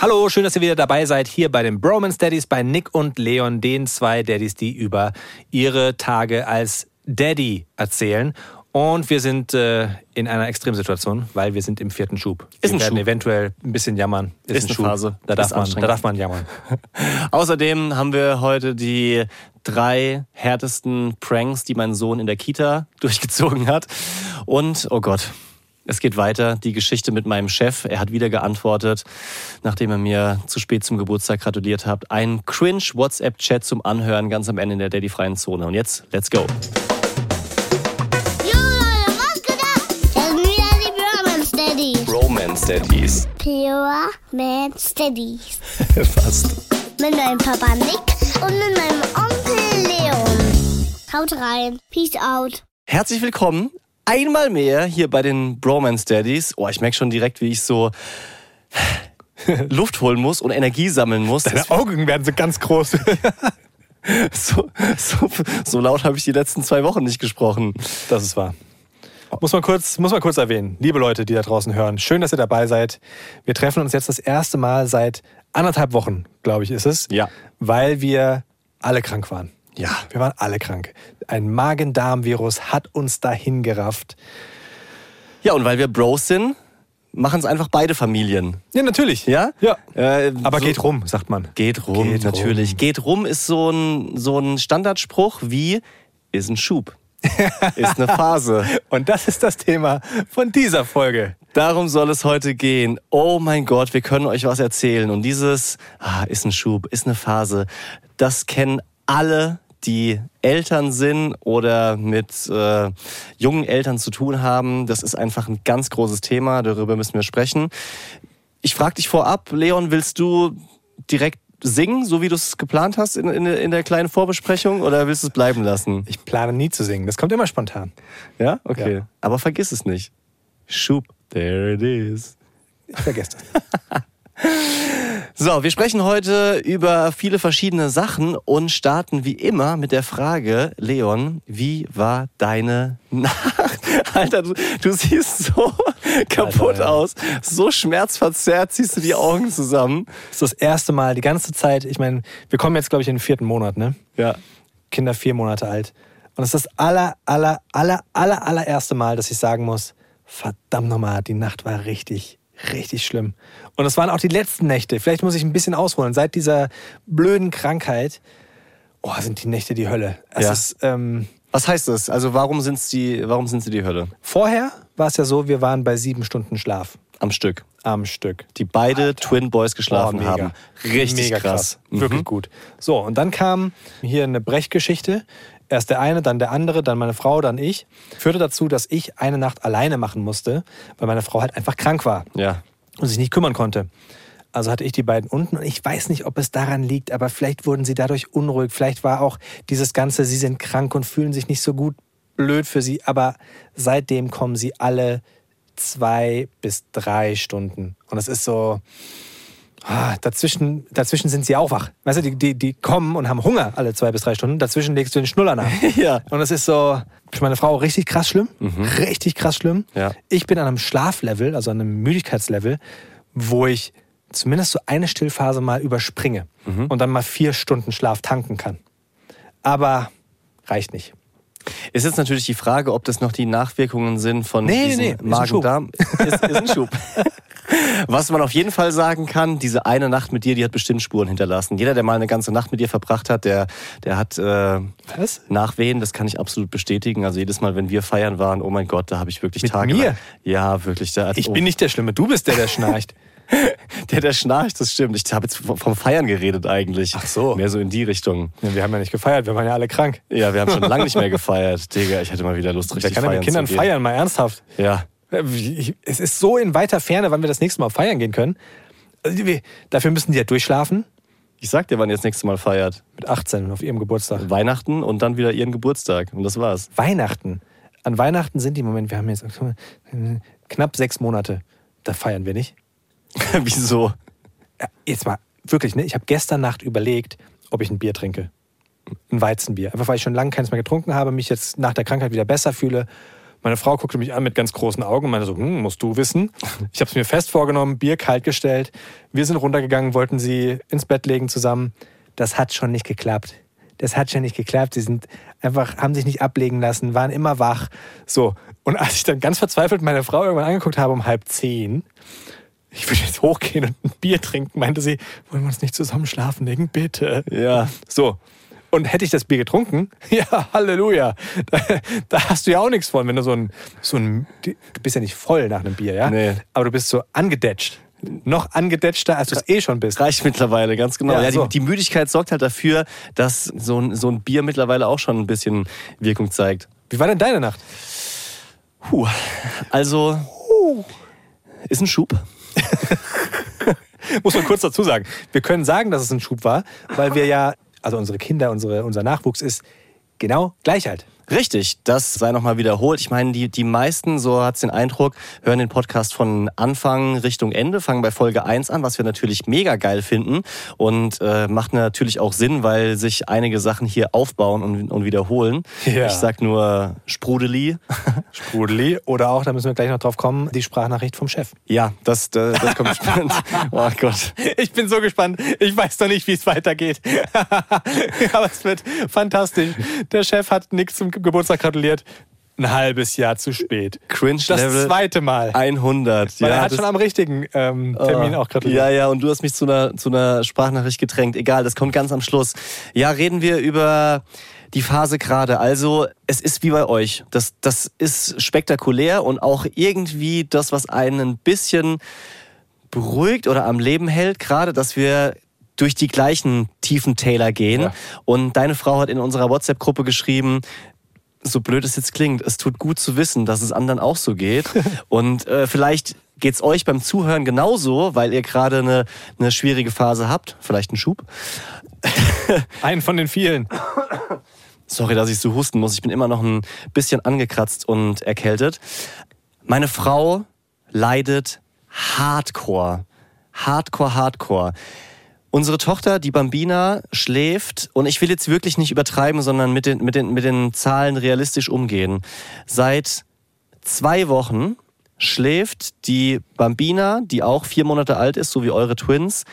Hallo, schön, dass ihr wieder dabei seid hier bei den Bromance Daddies, bei Nick und Leon, den zwei Daddies, die über ihre Tage als Daddy erzählen. Und wir sind äh, in einer Extremsituation, weil wir sind im vierten Schub. Ist wir ein werden Schub. eventuell ein bisschen jammern. Ist ein eine Schub. Phase. Da darf, Ist man, da darf man jammern. Außerdem haben wir heute die drei härtesten Pranks, die mein Sohn in der Kita durchgezogen hat. Und, oh Gott, es geht weiter. Die Geschichte mit meinem Chef. Er hat wieder geantwortet, nachdem er mir zu spät zum Geburtstag gratuliert hat. Ein cringe WhatsApp-Chat zum Anhören ganz am Ende in der Daddy-freien Zone. Und jetzt, let's go. Jo Leute, was geht ab? Das sind wieder die Brahman Steadies. Romance Daddies. Pure Man Steadies. Fast. Mit meinem Papa Nick und mit meinem Onkel Leon. Haut rein. Peace out. Herzlich willkommen einmal mehr hier bei den Bromance Daddies. Oh, ich merke schon direkt, wie ich so Luft holen muss und Energie sammeln muss. Deine Augen werden so ganz groß. So, so, so laut habe ich die letzten zwei Wochen nicht gesprochen. Das ist wahr. Muss man, kurz, muss man kurz erwähnen, liebe Leute, die da draußen hören, schön, dass ihr dabei seid. Wir treffen uns jetzt das erste Mal seit anderthalb Wochen, glaube ich, ist es. Ja. Weil wir alle krank waren. Ja. Wir waren alle krank. Ein Magen-Darm-Virus hat uns dahin gerafft. Ja, und weil wir Bros sind, machen es einfach beide Familien. Ja, natürlich. Ja? Ja. Äh, Aber so- geht rum, sagt man. Geht rum, Geht natürlich. rum. Geht rum ist so ein, so ein Standardspruch wie, ist ein Schub. ist eine Phase. Und das ist das Thema von dieser Folge. Darum soll es heute gehen. Oh mein Gott, wir können euch was erzählen. Und dieses, ah, ist ein Schub, ist eine Phase, das kennen alle, die Eltern sind oder mit äh, jungen Eltern zu tun haben. Das ist einfach ein ganz großes Thema, darüber müssen wir sprechen. Ich frage dich vorab, Leon, willst du direkt singen, so wie du es geplant hast in, in, in der kleinen Vorbesprechung, oder willst du es bleiben lassen? Ich plane nie zu singen. Das kommt immer spontan. Ja? Okay. Ja. Aber vergiss es nicht. Schub, there it is. Ich vergesse das. So, wir sprechen heute über viele verschiedene Sachen und starten wie immer mit der Frage, Leon, wie war deine Nacht? Alter, du, du siehst so kaputt Alter, aus, so schmerzverzerrt, ziehst du die Augen zusammen. Das ist das erste Mal, die ganze Zeit. Ich meine, wir kommen jetzt, glaube ich, in den vierten Monat, ne? Ja. Kinder vier Monate alt. Und es ist das aller, aller, aller, aller, allererste Mal, dass ich sagen muss, verdammt nochmal, die Nacht war richtig, richtig schlimm. Und es waren auch die letzten Nächte. Vielleicht muss ich ein bisschen ausholen. Seit dieser blöden Krankheit, oh, sind die Nächte die Hölle. Es Ja. ist, ähm, Was heißt das? Also warum sind's die, warum sind sie die Hölle? vorher war es ja so, wir waren bei sieben Stunden Schlaf Am Stück. am Stück. Die beide Twin Boys geschlafen Oh, mega. haben. Richtig Mega krass. Mhm. Wirklich gut. So, und dann kam hier eine Brechgeschichte. Erst der eine, dann der andere, dann meine Frau, dann ich. Führte dazu, dass ich eine Nacht alleine machen musste, weil meine Frau halt einfach krank war Ja. und sich nicht kümmern konnte. Also hatte ich die beiden unten und ich weiß nicht, ob es daran liegt, aber vielleicht wurden sie dadurch unruhig. Vielleicht war auch dieses Ganze, sie sind krank und fühlen sich nicht so gut, blöd für sie. Aber seitdem kommen sie alle zwei bis drei Stunden. Und es ist so, ah, dazwischen, dazwischen sind sie auch wach. Weißt du, die, die, die kommen und haben Hunger alle zwei bis drei Stunden. Dazwischen legst du den Schnuller nach. Ja. Und es ist so, für meine Frau richtig krass schlimm. Richtig krass schlimm. Ja. Ich bin an einem Schlaflevel, also an einem Müdigkeitslevel, wo ich zumindest so eine Stillphase mal überspringe und dann mal vier Stunden Schlaf tanken kann. Aber reicht nicht. Ist jetzt natürlich die Frage, ob das noch die Nachwirkungen sind von Nee, diesem nee. Magen-Darm. Ist, ist ein Schub. Was man auf jeden Fall sagen kann, diese eine Nacht mit dir, die hat bestimmt Spuren hinterlassen. Jeder, der mal eine ganze Nacht mit dir verbracht hat, der, der hat äh, Was? Nachwehen, das kann ich absolut bestätigen. Also jedes Mal, wenn wir feiern waren, oh mein Gott, da habe ich wirklich Mit Tage. mir? Ja, wirklich. Da, Ich oh, bin nicht der Schlimme, du bist der, der schnarcht. der, der schnarcht, das stimmt. Ich habe jetzt vom Feiern geredet eigentlich. Ach so. Mehr so in die Richtung. Ja, wir haben ja nicht gefeiert, wir waren ja alle krank. Ja, wir haben schon lange nicht mehr gefeiert. Digga, ich hätte mal wieder Lust, Wer richtig kann denn feiern mit Kindern zu gehen. feiern, mal ernsthaft? Ja. Ich- Es ist so in weiter Ferne, wann wir das nächste Mal feiern gehen können. Also, Dafür müssen die ja durchschlafen. Ich sag dir, wann ihr das nächste Mal feiert. Mit 18 auf ihrem Geburtstag. Weihnachten und dann wieder ihren Geburtstag. Und das war's. Weihnachten. An Weihnachten sind die, Moment, wir haben jetzt knapp sechs Monate. Da feiern wir nicht. Wieso? Jetzt mal, wirklich, ne? Ich habe gestern Nacht überlegt, ob ich ein Bier trinke. Ein Weizenbier. Einfach weil ich schon lange keins mehr getrunken habe, mich jetzt nach der Krankheit wieder besser fühle. Meine Frau guckte mich an mit ganz großen Augen und meinte so, hm, musst du wissen. Ich habe es mir fest vorgenommen, Bier kalt gestellt. Wir sind runtergegangen, wollten sie ins Bett legen zusammen. Das hat schon nicht geklappt. Das hat schon nicht geklappt. Sie sind einfach, haben sich nicht ablegen lassen, waren immer wach. So. Und als ich dann ganz verzweifelt meine Frau irgendwann angeguckt habe um halb zehn, ich würde jetzt hochgehen und ein Bier trinken, meinte sie, wollen wir uns nicht zusammen schlafen legen, bitte. Ja. So. Und hätte ich das Bier getrunken, ja, Halleluja, da, da hast du ja auch nichts von, wenn du so ein, so ein, du bist ja nicht voll nach einem Bier, ja? Nee. Aber du bist so angedetscht. Noch angedetschter, als du es eh schon bist. Reicht mittlerweile, ganz genau. Ja, Ja, so. die, die Müdigkeit sorgt halt dafür, dass so ein, so ein Bier mittlerweile auch schon ein bisschen Wirkung zeigt. Wie war denn deine Nacht? Puh. Also, ist ein Schub. Muss man kurz dazu sagen. Wir können sagen, dass es ein Schub war, weil wir ja, also unsere Kinder, unsere, unser Nachwuchs ist genau gleich alt. Richtig, das sei nochmal wiederholt. Ich meine, die, die meisten, so hat's den Eindruck, hören den Podcast von Anfang Richtung Ende, fangen bei Folge 1 an, was wir natürlich mega geil finden und äh, macht natürlich auch Sinn, weil sich einige Sachen hier aufbauen und, und wiederholen. Ja. Ich sag nur Sprudeli. Sprudeli. Oder auch, da müssen wir gleich noch drauf kommen, die Sprachnachricht vom Chef. Ja, das, das, das kommt spannend. Oh Gott. Ich bin so gespannt. Ich weiß noch nicht, wie es weitergeht. Aber es wird fantastisch. Der Chef hat Nick zum Geburtstag gratuliert. Ein halbes Jahr zu spät. Cringe Das Level zweite Mal. 100. Weil er hat schon am richtigen ähm, Termin auch gratuliert. Ja, ja, und du hast mich zu einer, zu einer Sprachnachricht gedrängt. Egal, das kommt ganz am Schluss. Ja, reden wir über die Phase gerade. Also, es ist wie bei euch. Das, das ist spektakulär und auch irgendwie das, was einen ein bisschen beruhigt oder am Leben hält, gerade, dass wir durch die gleichen tiefen Täler gehen. Ja. Und deine Frau hat in unserer WhatsApp-Gruppe geschrieben, so blöd es jetzt klingt, es tut gut zu wissen, dass es anderen auch so geht. Und äh, vielleicht geht's euch beim Zuhören genauso, weil ihr gerade eine, eine schwierige Phase habt, vielleicht einen Schub. Einen von den vielen. Sorry, dass ich so husten muss. Ich bin immer noch ein bisschen angekratzt und erkältet. Meine Frau leidet hardcore. Hardcore, hardcore. Unsere Tochter, die Bambina, schläft, und ich will jetzt wirklich nicht übertreiben, sondern mit den, mit den, mit den Zahlen realistisch umgehen. Seit zwei Wochen schläft die Bambina, die auch vier Monate alt ist, so wie eure Twins,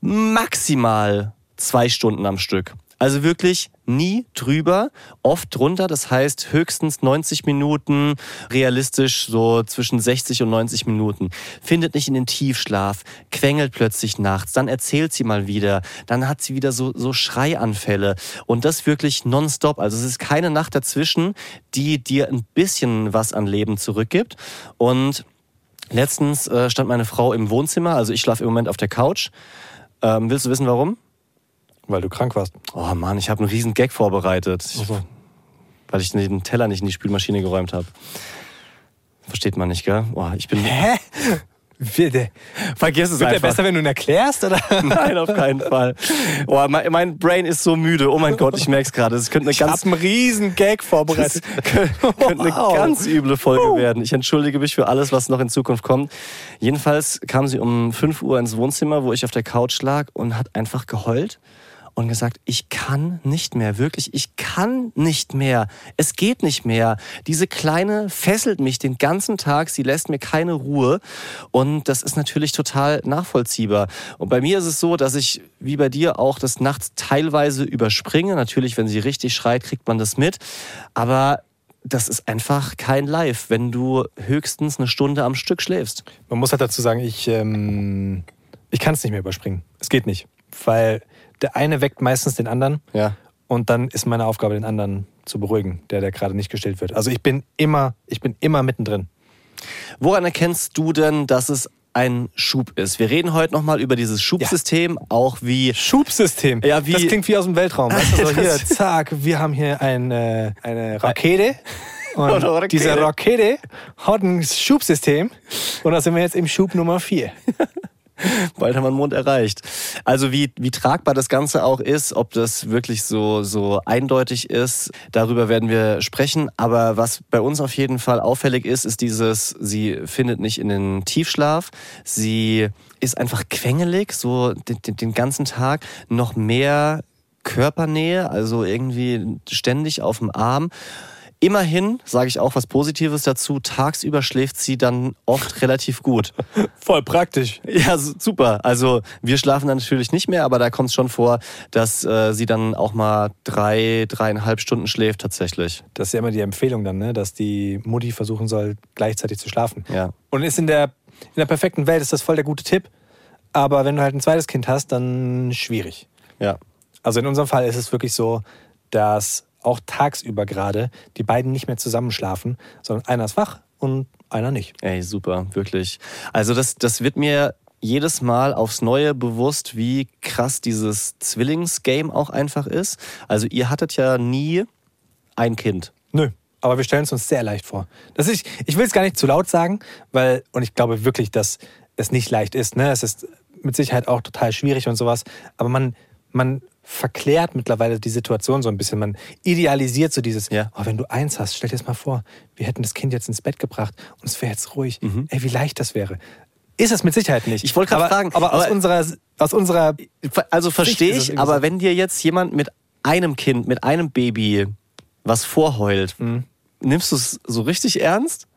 maximal zwei Stunden am Stück. Also wirklich nie drüber, oft drunter, das heißt höchstens 90 Minuten, realistisch so zwischen 60 und 90 Minuten. Findet nicht in den Tiefschlaf, quengelt plötzlich nachts, dann erzählt sie mal wieder, dann hat sie wieder so, so Schreianfälle und das wirklich nonstop. Also es ist keine Nacht dazwischen, die dir ein bisschen was an Leben zurückgibt und Letztens äh, stand meine Frau im Wohnzimmer, also ich schlafe im Moment auf der Couch. Ähm, willst du wissen, warum? Weil du krank warst. Oh Mann, ich habe einen riesen Gag vorbereitet, so. weil ich den Teller nicht in die Spülmaschine geräumt habe. Versteht man nicht, gell? Oh, ich bin. Hä? Bitte. Vergiss es Wird der einfach. besser, wenn du ihn erklärst? Oder? Nein, auf keinen Fall. Oh, mein, mein Brain ist so müde. Oh mein Gott, ich merk's gerade. Es könnte eine Ich habe ganz einen riesen Gag Das vorbereitet. könnte eine Wow. ganz üble Folge werden. Ich entschuldige mich für alles, was noch in Zukunft kommt. Jedenfalls kam sie um 5 Uhr ins Wohnzimmer, wo ich auf der Couch lag und hat einfach geheult und gesagt, ich kann nicht mehr, wirklich, ich kann nicht mehr. Es geht nicht mehr. Diese Kleine fesselt mich den ganzen Tag, sie lässt mir keine Ruhe und das ist natürlich total nachvollziehbar. Und bei mir ist es so, dass ich, wie bei dir, auch das nachts teilweise überspringe. Natürlich, wenn sie richtig schreit, kriegt man das mit. Aber das ist einfach kein Live, wenn du höchstens eine Stunde am Stück schläfst. Man muss halt dazu sagen, ich, ähm, ich kann es nicht mehr überspringen. Es geht nicht. Weil der eine weckt meistens den anderen Ja. und dann ist meine Aufgabe, den anderen zu beruhigen, der, der gerade nicht gestillt wird. Also ich bin immer, ich bin immer mittendrin. Woran erkennst du denn, dass es ein Schub ist? Wir reden heute nochmal über dieses Schubsystem, auch wie Schubsystem. Ja, wie- das klingt wie aus dem Weltraum. Weißt du, so hier, zack, wir haben hier eine, eine Rakete. Und Rakete. diese Rakete hat ein Schubsystem. Und da sind wir jetzt im Schub Nummer 4. bald haben wir den Mond erreicht. Also wie, wie tragbar das Ganze auch ist, ob das wirklich so, so eindeutig ist, darüber werden wir sprechen. Aber was bei uns auf jeden Fall auffällig ist, ist dieses, sie findet nicht in den Tiefschlaf, sie ist einfach quengelig, so den, den ganzen Tag noch mehr Körpernähe, also irgendwie ständig auf dem Arm. Immerhin sage ich auch was Positives dazu. Tagsüber schläft sie dann oft relativ gut. Voll praktisch. Ja, su- super. Also wir schlafen dann natürlich nicht mehr, aber da kommt es schon vor, dass äh, sie dann auch mal drei, dreieinhalb Stunden schläft tatsächlich. Das ist ja immer die Empfehlung dann, ne? dass die Mutti versuchen soll, gleichzeitig zu schlafen. Ja. Und ist in der, in der perfekten Welt ist das voll der gute Tipp. Aber wenn du halt ein zweites Kind hast, dann schwierig. Ja. Also in unserem Fall ist es wirklich so, dass auch tagsüber gerade die beiden nicht mehr zusammenschlafen, sondern einer ist wach und einer nicht. Ey, super, wirklich. Also das, das wird mir jedes Mal aufs Neue bewusst, wie krass dieses Zwillingsgame auch einfach ist. Also ihr hattet ja nie ein Kind. Nö. Aber wir stellen es uns sehr leicht vor. Das ist, ich will es gar nicht zu laut sagen, weil, und ich glaube wirklich, dass es nicht leicht ist. Ne? Es ist mit Sicherheit auch total schwierig und sowas. Aber man, man verklärt mittlerweile die Situation so ein bisschen. Man idealisiert so dieses, Ja. oh, wenn du eins hast, stell dir das mal vor, wir hätten das Kind jetzt ins Bett gebracht und es wäre jetzt ruhig. Ey, wie leicht das wäre. Ist es mit Sicherheit nicht. Mhm. Ich wollte gerade fragen, Aber aus aber- unserer, aus unserer Also verstehe ich, aber so. wenn dir jetzt jemand mit einem Kind, mit einem Baby was vorheult, Mhm. nimmst du es so richtig ernst?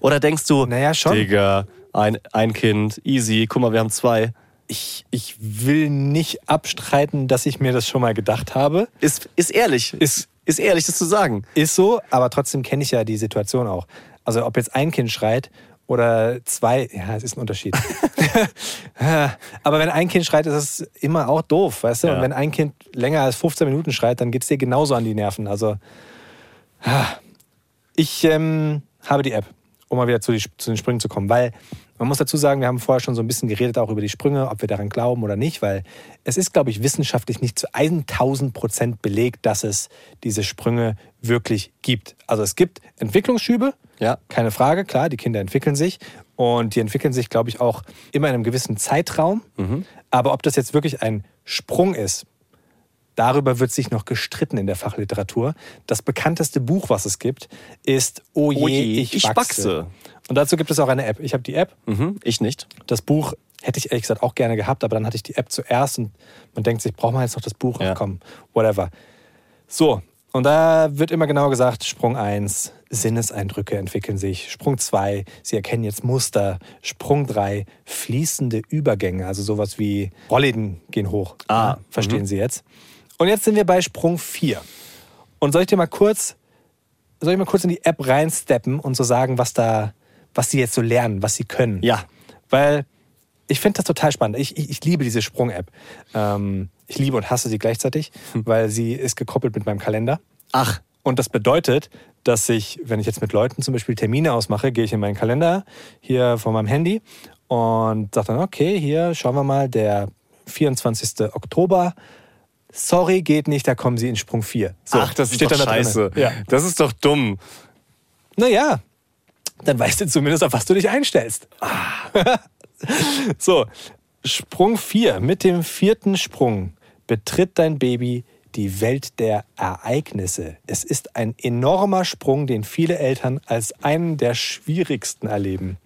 Oder denkst du, Naja, schon. Digga, ein, ein Kind, easy, guck mal, wir haben zwei. Ich, ich will nicht abstreiten, dass ich mir das schon mal gedacht habe. Ist, ist ehrlich, ist, ist ehrlich, das zu sagen. Ist so, aber trotzdem kenne ich ja die Situation auch. Also ob jetzt ein Kind schreit oder zwei, ja, es ist ein Unterschied. aber wenn ein Kind schreit, ist es immer auch doof, weißt du? Ja. Und wenn ein Kind länger als 15 Minuten schreit, dann geht es dir genauso an die Nerven. Also ich ähm, habe die App, um mal wieder zu, die, zu den Sprüngen zu kommen, weil man muss dazu sagen, wir haben vorher schon so ein bisschen geredet auch über die Sprünge, ob wir daran glauben oder nicht, weil es ist, glaube ich, wissenschaftlich nicht zu 1000 Prozent belegt, dass es diese Sprünge wirklich gibt. Also es gibt Entwicklungsschübe, Ja. keine Frage, klar, die Kinder entwickeln sich und die entwickeln sich, glaube ich, auch immer in einem gewissen Zeitraum. Aber ob das jetzt wirklich ein Sprung ist, Darüber wird sich noch gestritten in der Fachliteratur. Das bekannteste Buch, was es gibt, ist Oh je, Oh je, ich, ich wachse. wachse. Und dazu gibt es auch eine App. Ich habe die App. Mhm, ich nicht. Das Buch hätte ich ehrlich gesagt auch gerne gehabt, aber dann hatte ich die App zuerst und man denkt sich, braucht man jetzt noch das Buch? Ja. Ach komm, whatever. So, und da wird immer genau gesagt, Sprung 1, Sinneseindrücke entwickeln sich. Sprung 2, Sie erkennen jetzt Muster. Sprung 3, fließende Übergänge, also sowas wie Rollläden gehen hoch. Ah, Ja, verstehen Sie jetzt? Und jetzt sind wir bei Sprung 4. Und soll ich dir mal kurz, soll ich mal kurz in die App reinsteppen und so sagen, was da, was sie jetzt so lernen, was sie können? Ja. Weil ich finde das total spannend. Ich, ich, ich liebe diese Sprung-App. Ähm, ich liebe und hasse sie gleichzeitig, weil sie ist gekoppelt mit meinem Kalender. Ach, Und das bedeutet, dass ich, wenn ich jetzt mit Leuten zum Beispiel Termine ausmache, gehe ich in meinen Kalender hier von meinem Handy und sage dann, okay, hier schauen wir mal, der 24. Oktober. Sorry, geht nicht, da kommen Sie in Sprung 4. So, ach, das ist steht doch scheiße. Ja. Das ist doch dumm. Naja, dann weißt du zumindest, auf was du dich einstellst. so, Sprung 4. Mit dem vierten Sprung betritt dein Baby die Welt der Ereignisse. Es ist ein enormer Sprung, den viele Eltern als einen der schwierigsten erleben.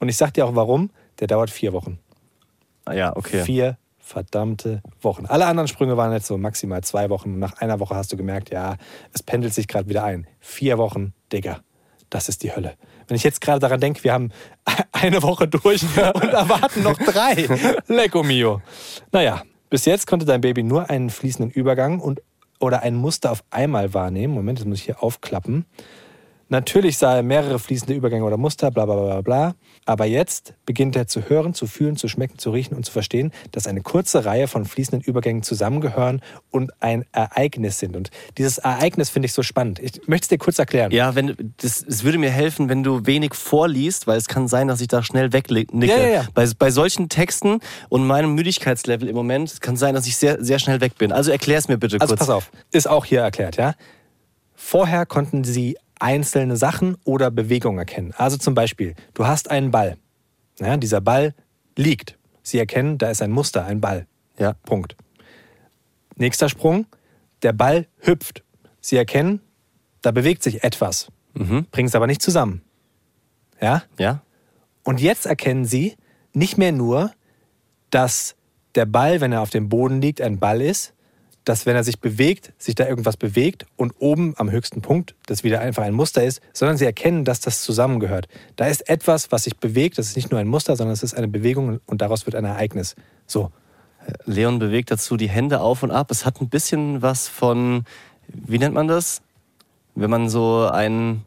Und ich sag dir auch warum. Der dauert vier Wochen. Ah, Ja, okay. Vier verdammte Wochen. Alle anderen Sprünge waren jetzt so maximal zwei Wochen. Nach einer Woche hast du gemerkt, ja, es pendelt sich gerade wieder ein. Vier Wochen, Digga, das ist die Hölle. Wenn ich jetzt gerade daran denke, wir haben eine Woche durch und erwarten noch drei. Lecco mio. Naja, bis jetzt konnte dein Baby nur einen fließenden Übergang und, oder ein Muster auf einmal wahrnehmen. Moment, das muss ich hier aufklappen. Natürlich sah er mehrere fließende Übergänge oder Muster, bla bla bla bla. Aber jetzt beginnt er zu hören, zu fühlen, zu schmecken, zu riechen und zu verstehen, dass eine kurze Reihe von fließenden Übergängen zusammengehören und ein Ereignis sind. Und dieses Ereignis finde ich so spannend. Ich möchte es dir kurz erklären. Ja, wenn das, es würde mir helfen, wenn du wenig vorliest, weil es kann sein, dass ich da schnell wegnicke. Ja, ja, ja. Bei, bei solchen Texten und meinem Müdigkeitslevel im Moment kann sein, dass ich sehr, sehr schnell weg bin. Also erklär es mir bitte Also kurz. pass auf, ist auch hier erklärt, ja. Vorher konnten sie einzelne Sachen oder Bewegungen erkennen. Also zum Beispiel, du hast einen Ball. Ja, dieser Ball liegt. Sie erkennen, da ist ein Muster, ein Ball. Ja. Punkt. Nächster Sprung, der Ball hüpft. Sie erkennen, da bewegt sich etwas. Bringen es aber nicht zusammen. Ja? Ja? Und jetzt erkennen sie nicht mehr nur, dass der Ball, wenn er auf dem Boden liegt, ein Ball ist. Dass wenn er sich bewegt, sich da irgendwas bewegt und oben am höchsten Punkt das wieder einfach ein Muster ist, sondern sie erkennen, dass das zusammengehört. Da ist etwas, was sich bewegt, das ist nicht nur ein Muster, sondern es ist eine Bewegung und daraus wird ein Ereignis. So. Leon bewegt dazu die Hände auf und ab. Es hat ein bisschen was von, wie nennt man das? Wenn man so einen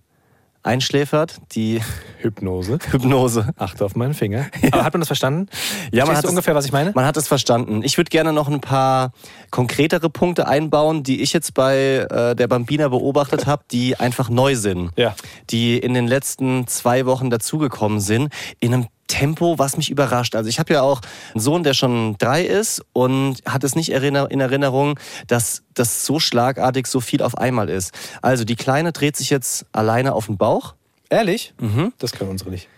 einschläfert, die Hypnose. Hypnose. Achte auf meinen Finger. Aber hat man das verstanden? Ja, man hat ungefähr, was ich meine? Man hat es verstanden. Ich würde gerne noch ein paar konkretere Punkte einbauen, die ich jetzt bei äh, der Bambina beobachtet habe, die einfach neu sind. Ja. Die in den letzten zwei Wochen dazugekommen sind. In einem Tempo, was mich überrascht. Also ich habe ja auch einen Sohn, der schon drei ist und hat es nicht in Erinnerung, dass das so schlagartig so viel auf einmal ist. Also die Kleine dreht sich jetzt alleine auf den Bauch. Ehrlich? Das können unsere nicht.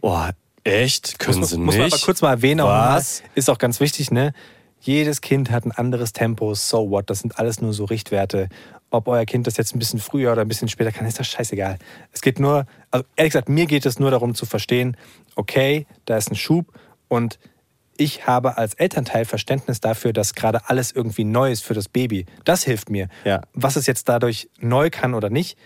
Oh, echt? Können muss, sie muss nicht? man aber kurz mal erwähnen, auch mal, Was? ist auch ganz wichtig, ne? Jedes Kind hat ein anderes Tempo, so what, das sind alles nur so Richtwerte. Ob euer Kind das jetzt ein bisschen früher oder ein bisschen später kann, ist das scheißegal. Es geht nur, also ehrlich gesagt, mir geht es nur darum zu verstehen, okay, da ist ein Schub und ich habe als Elternteil Verständnis dafür, dass gerade alles irgendwie neu ist für das Baby. Das hilft mir. Ja. Was es jetzt dadurch neu kann oder nicht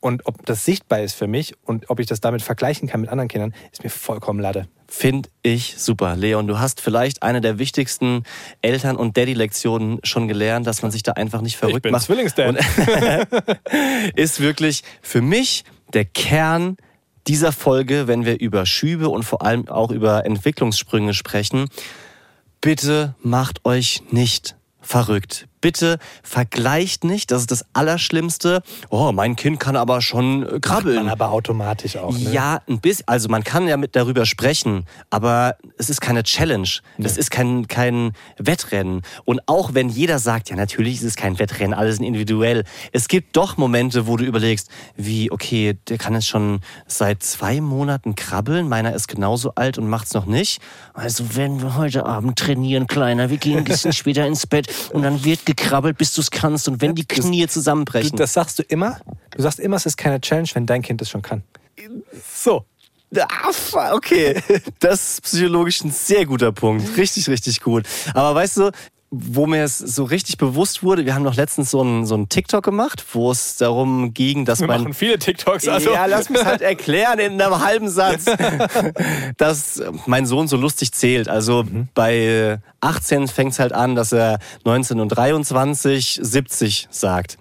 und ob das sichtbar ist für mich und ob ich das damit vergleichen kann mit anderen Kindern, ist mir vollkommen lade. Finde ich super. Leon, du hast vielleicht eine der wichtigsten Eltern- und Daddy-Lektionen schon gelernt, dass man sich da einfach nicht verrückt bin macht. Zwillingsdad. Ist wirklich für mich der Kern dieser Folge, wenn wir über Schübe und vor allem auch über Entwicklungssprünge sprechen. Bitte macht euch nicht verrückt. Bitte vergleicht nicht, das ist das Allerschlimmste. Oh, mein Kind kann aber schon äh, krabbeln. Man aber automatisch auch. Ne? Ja, ein bisschen. Also man kann ja mit darüber sprechen, aber es ist keine Challenge. Das ist kein, kein Wettrennen. Und auch wenn jeder sagt, ja natürlich ist es kein Wettrennen, alles individuell. Es gibt doch Momente, wo du überlegst, wie, okay, der kann jetzt schon seit zwei Monaten krabbeln, meiner ist genauso alt und macht's noch nicht. Also wenn wir heute Abend trainieren, Kleiner, wir gehen ein bisschen später ins Bett und dann wird gekrabbelt, bis du's kannst und wenn die Knie Du, zusammenbrechen. das sagst du immer. Du sagst immer, es ist keine Challenge, wenn dein Kind es schon kann. So. Ah, okay. Das ist psychologisch ein sehr guter Punkt. Richtig, richtig gut. Aber weißt du, wo mir es so richtig bewusst wurde, wir haben noch letztens so einen, so einen TikTok gemacht, wo es darum ging, dass mein... viele TikToks. ja, lass mich halt erklären in einem halben Satz, dass mein Sohn so lustig zählt. Also bei 18 fängt es halt an, dass er 19 und 23 70 sagt.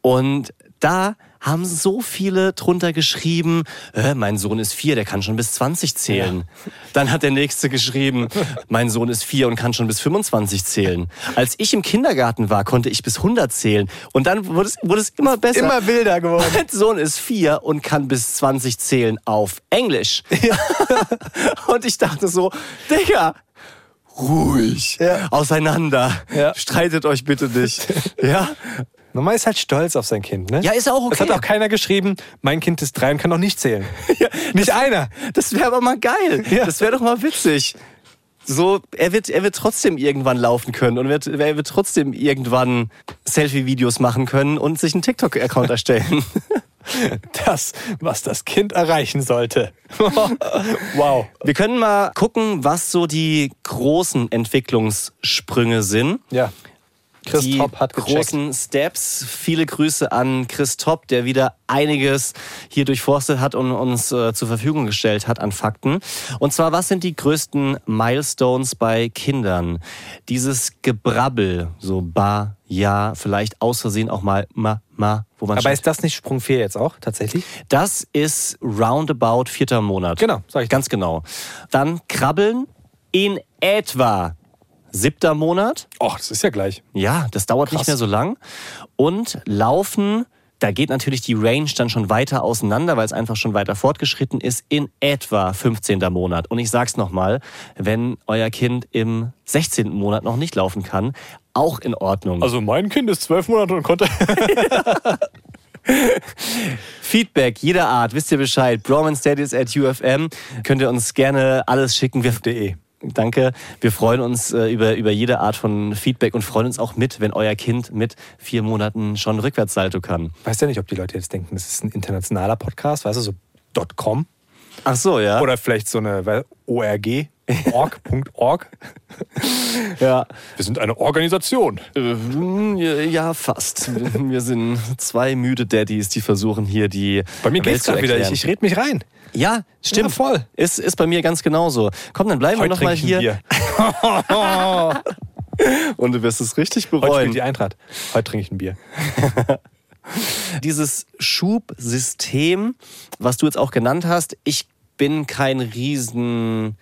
Und da haben so viele drunter geschrieben, äh, mein Sohn ist vier, der kann schon bis 20 zählen. Dann hat der nächste geschrieben, mein Sohn ist vier und kann schon bis 25 zählen. Als ich im Kindergarten war, konnte ich bis 100 zählen. Und dann wurde es, wurde es immer besser. Immer wilder geworden. Mein Sohn ist vier und kann bis 20 zählen auf Englisch. und ich dachte so, Digga, ruhig, Ja. auseinander, Ja. streitet euch bitte nicht. ja, Normal ist halt stolz auf sein Kind, ne? Ja, ist auch Es hat okay. auch keiner geschrieben, mein Kind ist drei und kann noch nicht zählen. nicht einer. das wäre aber mal geil. Ja. Das wäre doch mal witzig. So, er wird, er wird trotzdem irgendwann laufen können und wird, er wird trotzdem irgendwann Selfie-Videos machen können und sich einen TikTok-Account erstellen. Das, was das Kind erreichen sollte. wow. Wir können mal gucken, was so die großen Entwicklungssprünge sind. Ja. Chris die Top hat gecheckt. großen Steps. Viele Grüße an Chris Top, der wieder einiges hier durchforstet hat und uns äh, zur Verfügung gestellt hat an Fakten. Und zwar, was sind die größten Milestones bei Kindern? Dieses Gebrabbel, so ba, ja, vielleicht aus Versehen auch mal ma, ma, wo man Aber schon- ist das nicht Sprung 4 jetzt auch, tatsächlich? das ist roundabout vierter Monat. Genau, sag ich Ganz genau. Dann Krabbeln in etwa siebter Monat. Och, das ist ja gleich. Ja, das dauert nicht Krass. mehr so lang. Und Laufen, da geht natürlich die Range dann schon weiter auseinander, weil es einfach schon weiter fortgeschritten ist, in etwa 15. Monat. Und ich sag's nochmal, wenn euer Kind im 16. Monat noch nicht laufen kann, auch in Ordnung. Also mein Kind ist zwölf Monate und konnte. Feedback jeder Art, wisst ihr Bescheid. Bromanstudies at UFM. Könnt ihr uns gerne alles schicken. Wir, De. Danke. Wir freuen uns äh, über, über jede Art von Feedback und freuen uns auch mit, wenn euer Kind mit vier Monaten schon Rückwärtssalto kann. Weißt ja nicht, ob die Leute jetzt denken, das ist ein internationaler Podcast, weißt du, so .com Ach so, ja. oder vielleicht so eine ORG, Org.org. Ja. Wir sind eine Organisation. Äh, Ja, fast. Wir sind zwei müde Daddies, die versuchen hier die. Bei mir Welt geht's gerade wieder. Ich, ich red mich rein. Ja, stimmt. Ja, voll. Ist, ist bei mir ganz genauso. Komm, dann bleiben Heute wir noch mal trinke ich hier. Und du wirst es richtig Heute bereuen. spielt die Eintracht. Heute trinke ich ein Bier. Dieses Schubsystem, was du jetzt auch genannt hast, ich bin kein riesen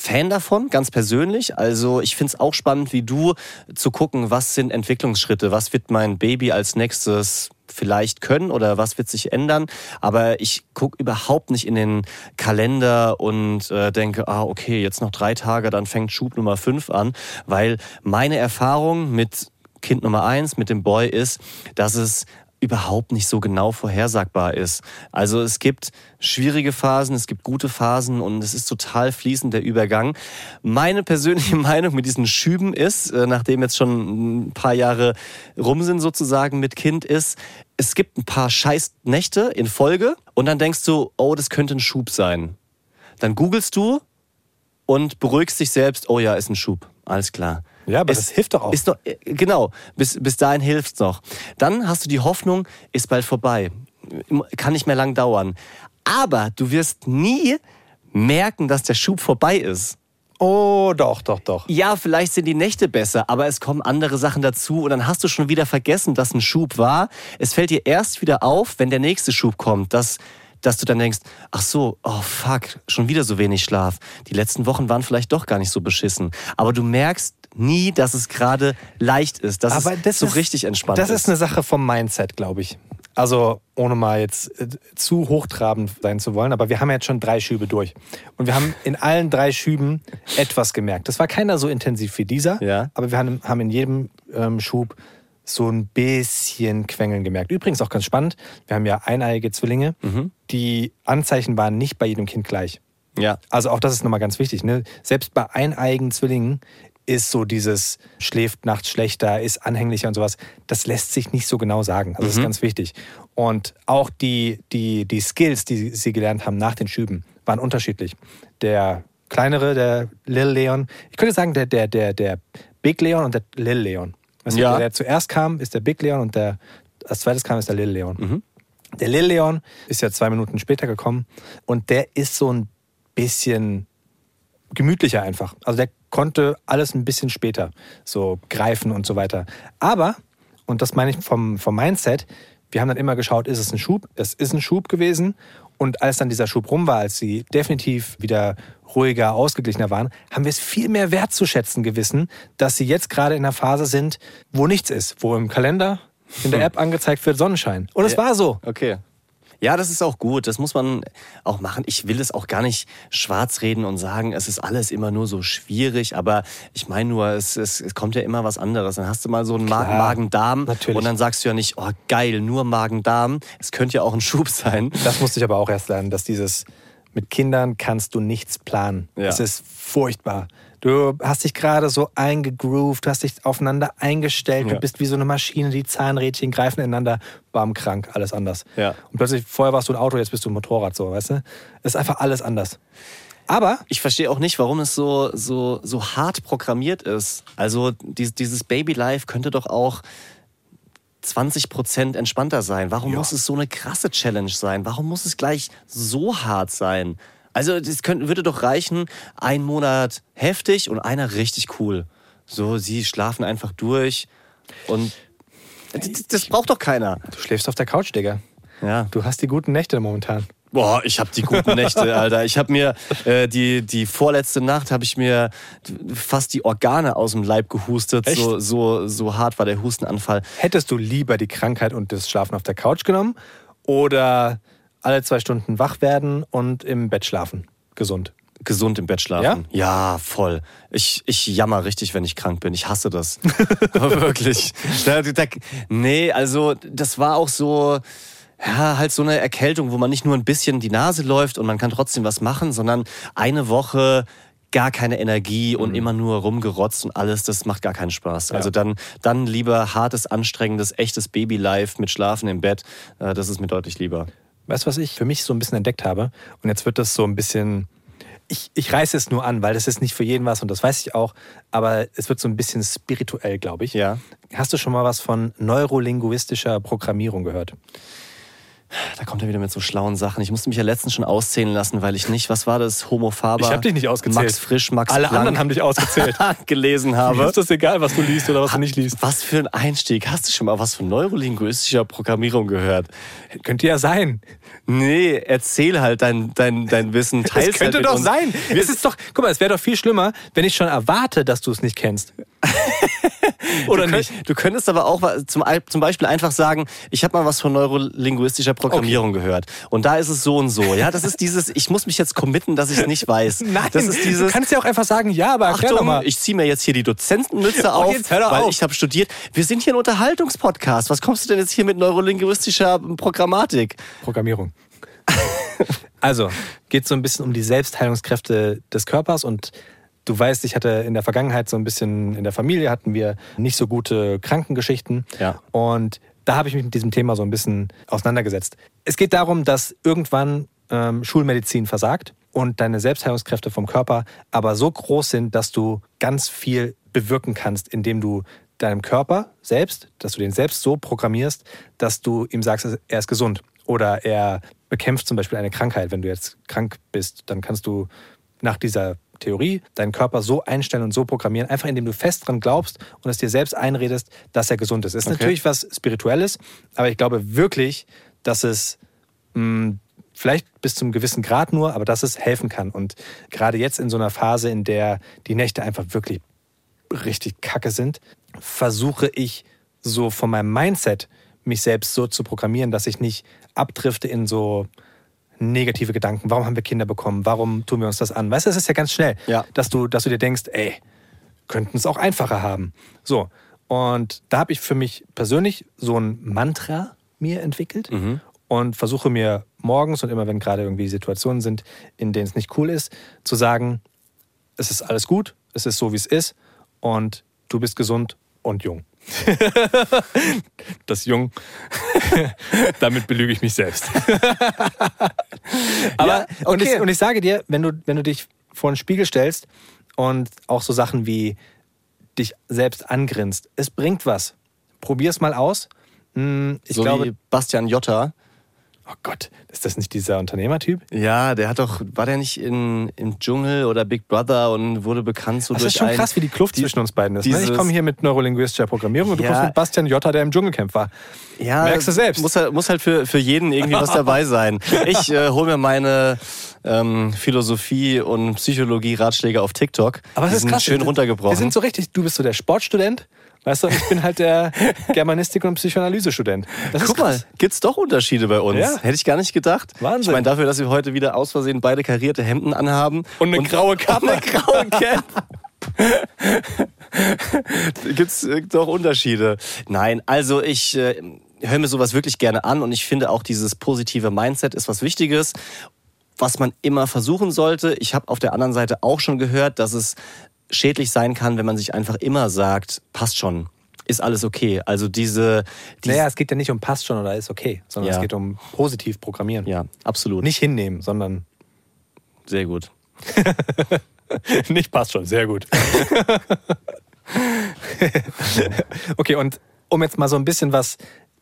Fan davon, ganz persönlich. Also ich finde es auch spannend, wie du zu gucken, was sind Entwicklungsschritte, was wird mein Baby als nächstes vielleicht können oder was wird sich ändern. Aber ich gucke überhaupt nicht in den Kalender und äh, denke, ah, okay, jetzt noch drei Tage, dann fängt Schub Nummer fünf an, weil meine Erfahrung mit Kind Nummer eins, mit dem Boy ist, dass es überhaupt nicht so genau vorhersagbar ist. Also es gibt schwierige Phasen, es gibt gute Phasen und es ist total fließend der Übergang. Meine persönliche Meinung mit diesen Schüben ist, äh, nachdem jetzt schon ein paar Jahre rum sind sozusagen mit Kind, ist, es gibt ein paar scheiß Nächte in Folge und dann denkst du, oh, das könnte ein Schub sein. Dann googelst du und beruhigst dich selbst, oh ja, ist ein Schub. Alles klar. Ja, aber Ist- das hilft doch auch. Doch, äh, genau, bis, bis dahin hilft's noch. Dann hast du die Hoffnung, ist bald vorbei. Kann nicht mehr lang dauern. Aber du wirst nie merken, dass der Schub vorbei ist. oh, doch, doch, doch. Ja, vielleicht sind die Nächte besser, aber es kommen andere Sachen dazu und dann hast du schon wieder vergessen, dass ein Schub war. Es fällt dir erst wieder auf, wenn der nächste Schub kommt, dass, dass du dann denkst, ach so, oh fuck, schon wieder so wenig Schlaf. Die letzten Wochen waren vielleicht doch gar nicht so beschissen. Aber du merkst nie, dass es gerade leicht ist, dass Aber es das so ist, richtig entspannt Das ist. ist eine Sache vom Mindset, glaube ich. Also ohne mal jetzt äh, zu hochtrabend sein zu wollen, aber wir haben jetzt schon drei Schübe durch. Und wir haben in allen drei Schüben etwas gemerkt. Das war keiner so intensiv wie dieser, Ja. aber wir haben, in jedem ähm, Schub so ein bisschen Quengeln gemerkt. Übrigens auch ganz spannend, wir haben ja eineiige Zwillinge. Die Anzeichen waren nicht bei jedem Kind gleich. ja. Also auch das ist nochmal ganz wichtig. Ne? Selbst bei eineigen Zwillingen ist so dieses schläft nachts schlechter, ist anhänglicher und sowas, das lässt sich nicht so genau sagen. Also das ist ganz wichtig. Und auch die, die, die Skills, die sie gelernt haben nach den Schüben, waren unterschiedlich. Der kleinere, der Lil Leon, ich könnte sagen, der, der, der, der Big Leon und der Lil Leon. Du, Ja. der, der zuerst kam, ist der Big Leon und der als zweites kam, ist der Lil Leon. Der Lil Leon ist ja zwei Minuten später gekommen und der ist so ein bisschen gemütlicher einfach. Also der konnte alles ein bisschen später so greifen und so weiter. Aber, und das meine ich vom, vom Mindset, wir haben dann immer geschaut, ist es ein Schub? Es ist ein Schub gewesen. Und als dann dieser Schub rum war, als sie definitiv wieder ruhiger, ausgeglichener waren, haben wir es viel mehr wertzuschätzen gewissen, dass sie jetzt gerade in einer Phase sind, wo nichts ist, wo im Kalender in der App angezeigt wird Sonnenschein. Und es Ja. war so. Okay. Ja, das ist auch gut. Das muss man auch machen. Ich will es auch gar nicht schwarz reden und sagen, es ist alles immer nur so schwierig. Aber ich meine nur, es, es, es kommt ja immer was anderes. Dann hast du mal so einen Klar, Magen-Darm natürlich. und dann sagst du ja nicht, oh geil, nur Magen-Darm. Es könnte ja auch ein Schub sein. Das musste ich aber auch erst lernen, dass dieses mit Kindern kannst du nichts planen. Ja. Es ist furchtbar. Du hast dich gerade so eingegroovt, du hast dich aufeinander eingestellt, Ja. du bist wie so eine Maschine, die Zahnrädchen greifen ineinander, bam, krank, alles anders. Ja. Und plötzlich, vorher warst du ein Auto, jetzt bist du ein Motorrad, so, weißt du? Es ist einfach alles anders. Aber Ich verstehe auch nicht, warum es so, so, so hart programmiert ist. Also dies, dieses Baby-Life könnte doch auch 20% entspannter sein. Warum muss es so eine krasse Challenge sein? Warum muss es gleich so hart sein? Also könnte, würde doch reichen, ein Monat heftig und einer richtig cool. So, sie schlafen einfach durch und das, das braucht doch keiner. du schläfst auf der Couch, Digga. Ja. Du hast die guten Nächte momentan. Boah, ich hab die guten Nächte, Alter. Ich hab mir äh, die, die vorletzte Nacht habe ich mir fast die Organe aus dem Leib gehustet. Echt? So, so, so hart war der Hustenanfall. Hättest du lieber die Krankheit und das Schlafen auf der Couch genommen oder alle zwei Stunden wach werden und im Bett schlafen? Gesund. Gesund im Bett schlafen. Ja, voll. Ich, ich jammer richtig, wenn ich krank bin. Ich hasse das. Aber wirklich. Nee, also das war auch so. Ja, halt so eine Erkältung, wo man nicht nur ein bisschen die Nase läuft und man kann trotzdem was machen, sondern eine Woche gar keine Energie und immer nur rumgerotzt und alles, das macht gar keinen Spaß. Also dann, dann lieber hartes, anstrengendes, echtes Babylife mit Schlafen im Bett. Äh, Das ist mir deutlich lieber. Weißt du, was ich für mich so ein bisschen entdeckt habe? Und jetzt wird das so ein bisschen ich, ich reiße es nur an, weil das ist nicht für jeden was und das weiß ich auch, aber es wird so ein bisschen spirituell, glaube ich. Ja. Hast du schon mal was von neurolinguistischer Programmierung gehört? Da kommt er wieder mit so schlauen Sachen. Ich musste mich ja letztens schon auszählen lassen, weil ich nicht, was war das, Homo Faber? Ich hab dich nicht ausgezählt. Max Frisch, Max Alle Planck anderen haben dich ausgezählt. gelesen Mir habe. ist das egal, was du liest oder was du nicht liest. Was für ein Einstieg. Hast du schon mal was von neurolinguistischer Programmierung gehört? Könnte ja sein. Nee, erzähl halt dein, dein, dein Wissen. Es Teil's könnte halt doch uns. sein. Es ist doch, guck mal, es wäre doch viel schlimmer, wenn ich schon erwarte, dass du es nicht kennst. Oder du, nicht? könnt- du könntest aber auch zum, zum Beispiel einfach sagen, ich habe mal was von neurolinguistischer Programmierung gehört. Und da ist es so und so. Ja, das ist dieses, ich muss mich jetzt committen, dass ich es nicht weiß. Nein, das ist du dieses, kannst ja auch einfach sagen, ja, aber erklär doch Achtung, mal. ich ziehe mir jetzt hier die Dozentenmütze auf, doch weil auf. ich habe studiert. Wir sind hier ein Unterhaltungspodcast. Was kommst du denn jetzt hier mit neurolinguistischer Programmatik? Programmierung. also, geht so ein bisschen um die Selbstheilungskräfte des Körpers und du weißt, ich hatte in der Vergangenheit so ein bisschen, in der Familie hatten wir nicht so gute Krankengeschichten. Ja. Und da habe ich mich mit diesem Thema so ein bisschen auseinandergesetzt. Es geht darum, dass irgendwann ähm, Schulmedizin versagt und deine Selbstheilungskräfte vom Körper aber so groß sind, dass du ganz viel bewirken kannst, indem du deinem Körper selbst, dass du den selbst so programmierst, dass du ihm sagst, er ist gesund. Oder er bekämpft zum Beispiel eine Krankheit. Wenn du jetzt krank bist, dann kannst du nach dieser Theorie deinen Körper so einstellen und so programmieren, einfach indem du fest dran glaubst und es dir selbst einredest, dass er gesund ist. Ist Okay. natürlich was Spirituelles, aber ich glaube wirklich, dass es mh, vielleicht bis zum gewissen Grad nur, aber dass es helfen kann. Und gerade jetzt in so einer Phase, in der die Nächte einfach wirklich richtig kacke sind, versuche ich so von meinem Mindset mich selbst so zu programmieren, dass ich nicht abdrifte in so negative Gedanken. Warum haben wir Kinder bekommen? Warum tun wir uns das an? Weißt du, es ist ja ganz schnell, Ja. dass, du, dass du dir denkst, ey, könnten es auch einfacher haben. So. Und da habe ich für mich persönlich so ein Mantra mir entwickelt und versuche mir morgens und immer, wenn gerade irgendwie Situationen sind, in denen es nicht cool ist, zu sagen, es ist alles gut, es ist so, wie es ist und du bist gesund und jung. das Jung, damit belüge ich mich selbst. Aber, Ja, und, okay. ich, und ich sage dir, wenn du, wenn du dich vor einen Spiegel stellst und auch so Sachen wie dich selbst angrinst, es bringt was. Probier's mal aus. Hm, Ich so glaube, Bastian Jotta. Oh Gott, ist das nicht dieser Unternehmertyp? Ja, der hat doch, war der nicht in, im Dschungel oder Big Brother und wurde bekannt so Das durch ist schon ein- krass, wie die Kluft die- zwischen uns beiden ist. Ne? Ich komme hier mit neurolinguistischer Programmierung und du Ja. kommst mit Bastian Jotta, der im Dschungelcamp war. Ja, Merkst du selbst. Muss halt, muss halt für, für jeden irgendwie was dabei sein. Ich äh, hole mir meine ähm, Philosophie und Psychologie-Ratschläge auf TikTok. Aber das ist sind krass. schön Wir runtergebrochen. sind so richtig, du bist so der Sportstudent, weißt du, und ich bin halt der Germanistik- und Psychoanalyse-Student. Guck mal, gibt's doch Unterschiede bei uns. Ja. Hätte ich gar nicht gedacht. Wahnsinn. Ich meine, dafür, dass wir heute wieder aus Versehen beide karierte Hemden anhaben. Und eine graue Kappe. Und eine graue Cap. Gibt's äh, doch Unterschiede. Nein, also ich äh, höre mir sowas wirklich gerne an und ich finde auch dieses positive Mindset ist was Wichtiges, was man immer versuchen sollte. Ich habe auf der anderen Seite auch schon gehört, dass es schädlich sein kann, wenn man sich einfach immer sagt, passt schon, ist alles okay. Also diese, diese Naja, es geht ja nicht um passt schon oder ist okay, sondern Ja. es geht um positiv programmieren. ja, absolut. Nicht hinnehmen, sondern Sehr gut. nicht passt schon, sehr gut. okay, und um jetzt mal so ein bisschen was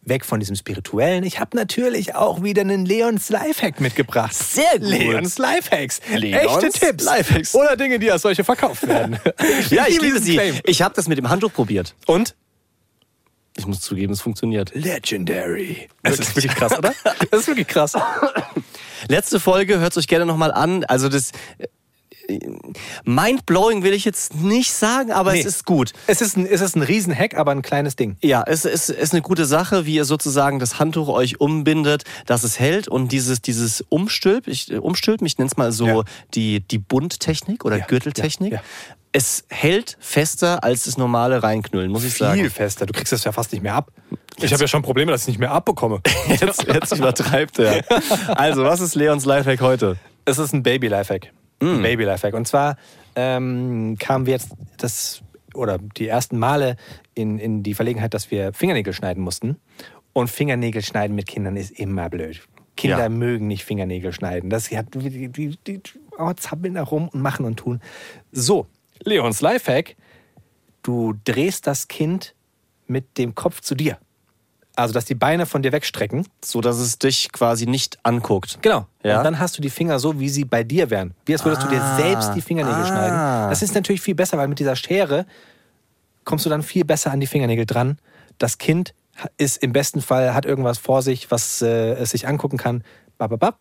weg von diesem Spirituellen. Ich habe natürlich auch wieder einen Leons Lifehack mitgebracht. Sehr gut. Leons Lifehacks. Leons Echte Tipps. Lifehacks. Oder Dinge, die als solche verkauft werden. Ja, ich liebe sie. Claim. Ich habe das mit dem Handtuch probiert. Und? Ich muss zugeben, es funktioniert. Legendary. Das ist wirklich krass, oder? Das ist wirklich krass. Letzte Folge, hört euch gerne nochmal an. Also das Mindblowing will ich jetzt nicht sagen, aber Nee. es ist gut. Es ist ein, es ist ein Riesenhack, aber ein kleines Ding. Ja, es ist, ist eine gute Sache, wie ihr sozusagen das Handtuch euch umbindet, dass es hält und dieses, dieses Umstülp, ich, äh, Umstülpen, ich nenne es mal so Ja. die, die Bundtechnik oder Ja, Gürteltechnik. ja. Es hält fester als das normale Reinknüllen, muss ich sagen. Viel fester. Du kriegst das ja fast nicht mehr ab. Ich habe ja schon Probleme, dass ich nicht mehr abbekomme. Jetzt, jetzt übertreibt er. Also, was ist Leons Lifehack heute? Es ist ein Baby-Lifehack. Mm. Ein Baby-Lifehack. Und zwar ähm, kamen wir jetzt das oder die ersten Male in, in die Verlegenheit, dass wir Fingernägel schneiden mussten. Und Fingernägel schneiden mit Kindern ist immer blöd. Kinder Ja. mögen nicht Fingernägel schneiden. Das hat die, die, die oh, zappeln da rum und machen und tun. So, Leons Lifehack. Du drehst das Kind mit dem Kopf zu dir. Also, dass die Beine von dir wegstrecken. So dass es dich quasi nicht anguckt. Genau. Ja. Und dann hast du die Finger so, wie sie bei dir wären. Wie als würdest du dir Ah. selbst die Fingernägel Ah. schneiden. Das ist natürlich viel besser, weil mit dieser Schere kommst du dann viel besser an die Fingernägel dran. Das Kind ist im besten Fall, hat irgendwas vor sich, was äh, es sich angucken kann. Bababab.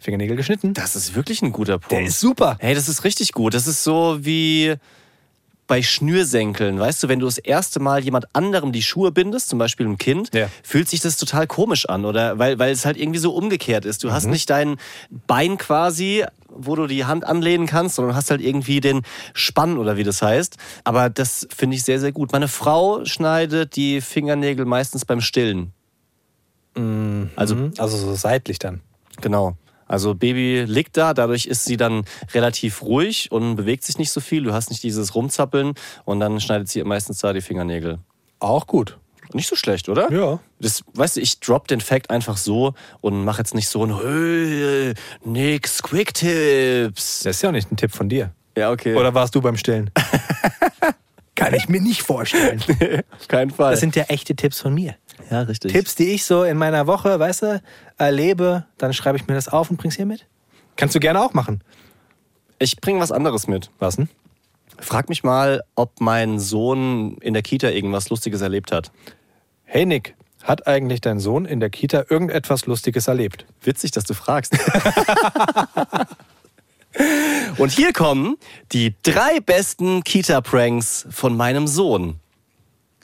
Fingernägel geschnitten. Das ist wirklich ein guter Punkt. Der ist super. Hey, das ist richtig gut. Das ist so wie bei Schnürsenkeln. Weißt du, wenn du das erste Mal jemand anderem die Schuhe bindest, zum Beispiel einem Kind, Ja. fühlt sich das total komisch an, oder? Weil, weil es halt irgendwie so umgekehrt ist. Du Mhm. hast nicht dein Bein quasi, wo du die Hand anlehnen kannst, sondern hast halt irgendwie den Spann oder wie das heißt. Aber das finde ich sehr, sehr gut. Meine Frau schneidet die Fingernägel meistens beim Stillen. Also Mhm. Also so seitlich dann. Genau. Also Baby liegt da, dadurch ist sie dann relativ ruhig und bewegt sich nicht so viel. Du hast nicht dieses Rumzappeln und dann schneidet sie meistens da die Fingernägel. Auch gut. Nicht so schlecht, oder? Ja. Das, weißt du, ich drop den Fact einfach so und mache jetzt nicht so ein "Hey, nix, Quick Tips. Das ist ja auch nicht ein Tipp von dir. Ja, okay. Oder warst du beim Stillen? Kann ich mir nicht vorstellen. auf keinen Fall. Das sind ja echte Tipps von mir. ja, richtig. Tipps, die ich so in meiner Woche, weißt du, erlebe, dann schreibe ich mir das auf und bring's hier mit. Kannst du gerne auch machen. Ich bringe was anderes mit. Was denn? Frag mich mal, ob mein Sohn in der Kita irgendwas Lustiges erlebt hat. Hey Nick, hat eigentlich dein Sohn in der Kita irgendetwas Lustiges erlebt? Witzig, dass du fragst. Und hier kommen die drei besten Kita-Pranks von meinem Sohn.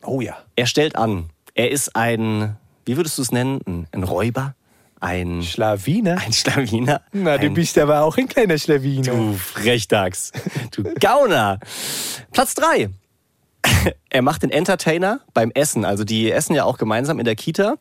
Oh ja. Er stellt an, er ist ein, wie würdest du es nennen? Ein, ein Räuber? Ein, Schlawiner? ein Schlawiner? Na, du ein, bist aber auch ein kleiner Schlawiner. Du Frechdachs. Du Gauner. Platz drei. Er macht den Entertainer beim Essen. Also die essen ja auch gemeinsam in der Kita.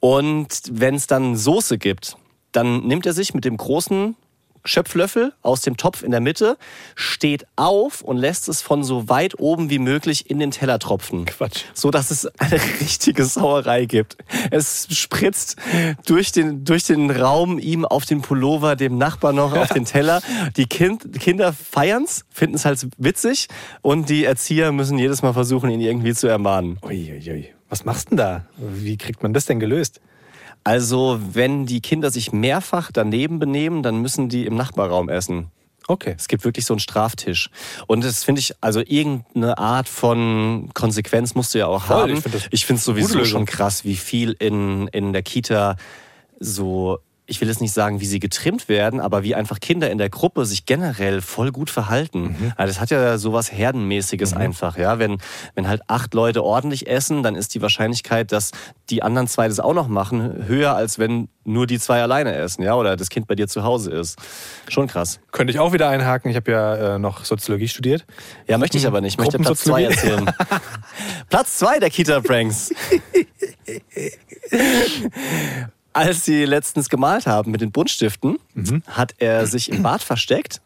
Und wenn es dann Soße gibt, dann nimmt er sich mit dem großen Schöpflöffel aus dem Topf in der Mitte, steht auf und lässt es von so weit oben wie möglich in den Teller tropfen. Quatsch. So dass es eine richtige Sauerei gibt. Es spritzt durch den, durch den Raum ihm auf den Pullover, dem Nachbar noch auf den Teller. Die, kind, Kinder feiern's, finden es halt witzig und die Erzieher müssen jedes Mal versuchen, ihn irgendwie zu ermahnen. Uiuiui. Was machst du denn da? Wie kriegt man das denn gelöst? Also, wenn die Kinder sich mehrfach daneben benehmen, dann müssen die im Nachbarraum essen. Okay. Es gibt wirklich so einen Straftisch. Und das finde ich, also irgendeine Art von Konsequenz musst du ja auch Voll, haben. ich finde es sowieso schon krass, wie viel in, in der Kita so, ich will jetzt nicht sagen, wie sie getrimmt werden, aber wie einfach Kinder in der Gruppe sich generell voll gut verhalten. Mhm. Also das hat ja sowas Herdenmäßiges einfach, ja. Wenn, wenn halt acht Leute ordentlich essen, dann ist die Wahrscheinlichkeit, dass die anderen zwei das auch noch machen, höher, als wenn nur die zwei alleine essen, ja, oder das Kind bei dir zu Hause ist. Schon krass. Könnte ich auch wieder einhaken. Ich habe ja äh, noch Soziologie studiert. Ja, möchte ich aber nicht. Ich möchte Platz zwei erzählen. Platz zwei der Kita-Pranks. Als sie letztens gemalt haben mit den Buntstiften, hat er sich im Bad versteckt,